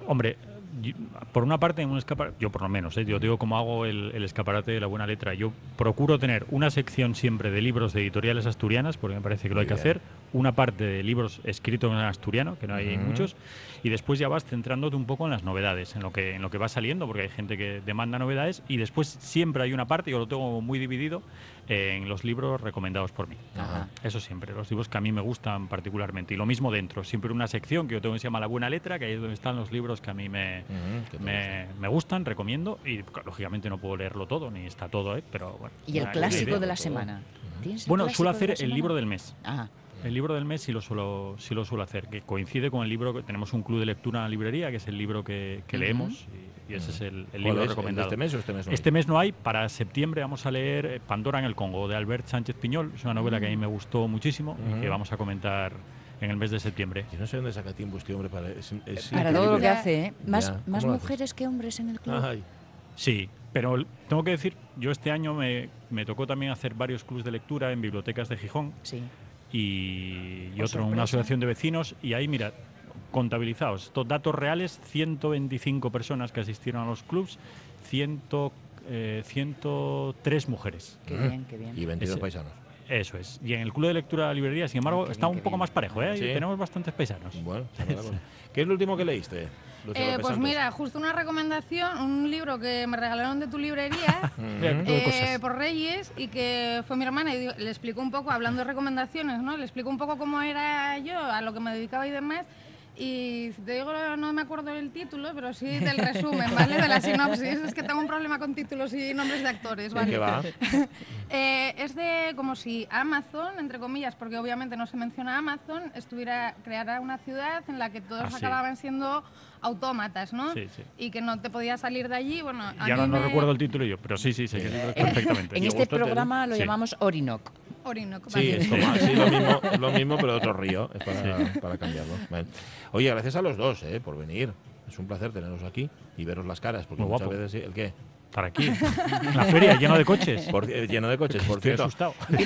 Hombre, yo- por una parte, en un escaparate, yo por lo menos, ¿eh? yo digo cómo hago el, el escaparate de la buena letra. Yo procuro tener una sección siempre de libros de editoriales asturianas, porque me parece que lo hay que Muy bien. hacer, una parte de libros escritos en asturiano, que no hay Ujú. muchos, y después ya vas centrándote un poco en las novedades, en lo que en lo que va saliendo, porque hay gente que demanda novedades, y después siempre hay una parte, yo lo tengo muy dividido, eh, en los libros recomendados por mí. Ajá. Eso siempre, los libros que a mí me gustan particularmente. Y lo mismo dentro, siempre una sección que yo tengo que se llama La Buena Letra, que ahí es donde están los libros que a mí me, que te me, me gustan, recomiendo. Y lógicamente no puedo leerlo todo, ni está todo, ¿eh? pero bueno. ¿Y el clásico de la idea. semana? ¿Tienes el Bueno, suelo hacer el libro del mes. Ajá. El libro del mes sí lo suelo, sí lo suelo hacer, que coincide con el libro que tenemos un club de lectura en la librería, que es el libro que, leemos, y, y ese es el, el ¿Cuál libro es? ¿El de recomendado. este mes o este mes no hay? Este mes no hay. Para septiembre vamos a leer eh, Pandora en el Congo, de Albert Sánchez Piñol. Es una novela que a mí me gustó muchísimo y que vamos a comentar en el mes de septiembre. Yo no sé dónde saca tiempo este hombre para... Es, es Para todo lo que hace, ¿eh? Más, mujeres que hombres en el club. Ay. Sí, pero tengo que decir, yo este año me, me tocó también hacer varios clubs de lectura en bibliotecas de Gijón Sí. Y, y otro en una asociación de vecinos y ahí, mira, contabilizados, estos datos reales, 125 personas que asistieron a los clubs, 100, eh, 103 mujeres. Qué bien, qué bien. Y 22 Ese- paisanos. Eso es. Y en el club de lectura de la librería, sin embargo, qué está bien, un poco bien. más parejo, ¿eh? Sí. Tenemos bastantes paisanos. Bueno, (laughs) la cosa. ¿qué es lo último que leíste? Lucía Eh, pues Santos? mira, justo una recomendación, un libro que me regalaron de tu librería (laughs) eh, por Reyes y que fue mi hermana y le explicó un poco, hablando de recomendaciones, ¿no? Le explicó un poco cómo era yo, a lo que me dedicaba y demás. Y si te digo, no me acuerdo del título, pero sí del resumen, ¿vale? De la sinopsis. Es que tengo un problema con títulos y nombres de actores, ¿De ¿vale? qué va? (laughs) Eh, es de como si Amazon, entre comillas, porque obviamente no se menciona Amazon, estuviera creara una ciudad en la que todos Ah, sí. acababan siendo autómatas, ¿no? Sí, sí. Y que no te podías salir de allí. Bueno, a Y ahora mí no me- recuerdo el título yo, pero sí, sí, sé que En, perfectamente. en este programa lo Sí. llamamos Orinoco. Orinoco, Sí, es como, sí, lo mismo, (laughs) lo mismo, pero de otro río, es para, para cambiarlo. Bueno. Oye, gracias a los dos eh, por venir. Es un placer teneros aquí y veros las caras, porque Muy muchas guapo. veces... sí, ¿El qué? Para aquí, en la feria, lleno de coches. Por- eh, lleno de coches, por Estoy cierto. asustado. Y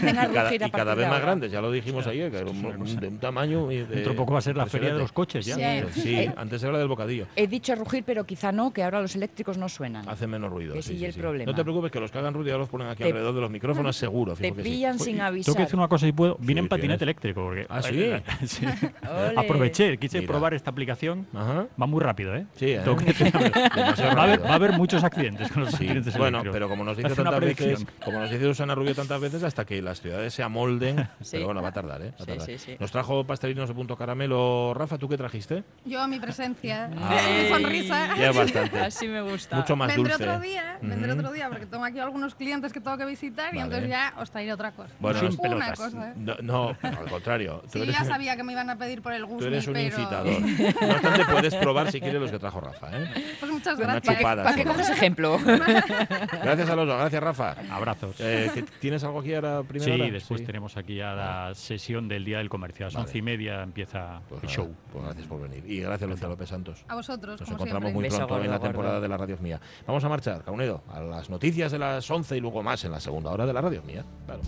cada, y vez más grandes, ya lo dijimos ayer, que era un, un- de un tamaño... y de- Dentro de poco va a ser la feria de los coches ya. Sí. Sí, antes era la del bocadillo. He dicho rugir, pero quizá no, que ahora los eléctricos no suenan. Hace menos ruido. Ese sí, el sí. problema. No te preocupes, que los que hagan ruido ya los ponen aquí Te- alrededor de los micrófonos, seguro. Te fijo que sí. pillan sin Tengo que decir una cosa si puedo. Vine Sí, en patinete tienes. eléctrico. Porque, ¿Ah, sí? (laughs) Sí. Ole. Aproveché, quise Mira. probar esta aplicación. Ajá. Va muy rápido, ¿eh? Sí, ¿eh? Tengo que (laughs) decir- Demasiado va, a haber, rápido. va a haber muchos accidentes con los (laughs) Sí, bueno, pero como nos dice Hace tantas veces, como nos dice Susana Rubio tantas veces, hasta que las ciudades se amolden, (laughs) Sí. pero bueno, va a tardar, ¿eh? Va a Sí, tardar. sí, sí. Nos trajo pastelinos de punto caramelo. Rafa, ¿tú qué trajiste? Yo, mi presencia, Ah. (laughs) mi sonrisa. Ya bastante. Así me gusta. Mucho más vendré dulce. otro día, vendré otro día, porque tengo aquí algunos clientes que tengo que visitar y Vale. entonces ya os traeré otra cosa. Bueno, Sin una pelotas. cosa, ¿eh? No, no, al contrario. Tú Sí, eres, ya sabía que me iban a pedir por el gusto. tú eres un pero... incitador. No obstante, puedes probar si quieres los que trajo Rafa, ¿eh? Pues muchas Una gracias. chupada ¿Para qué solo. coges ejemplo? Gracias a los dos, gracias Rafa. Abrazos. Eh, ¿que ¿Tienes algo aquí ahora primero? Sí, hora? después Sí. tenemos aquí ya la sesión del Día del Comercio. A las Vale. once y media empieza Pues el nada, show. Pues gracias por venir. Y gracias, Lucía López Santos. A vosotros, Nos como encontramos siempre. muy Beso pronto en la gordo. temporada de la Radio Mía. Vamos a marchar, Caunedo, a las noticias de las 11 y luego más en la segunda hora de la Radio Mía. Claro.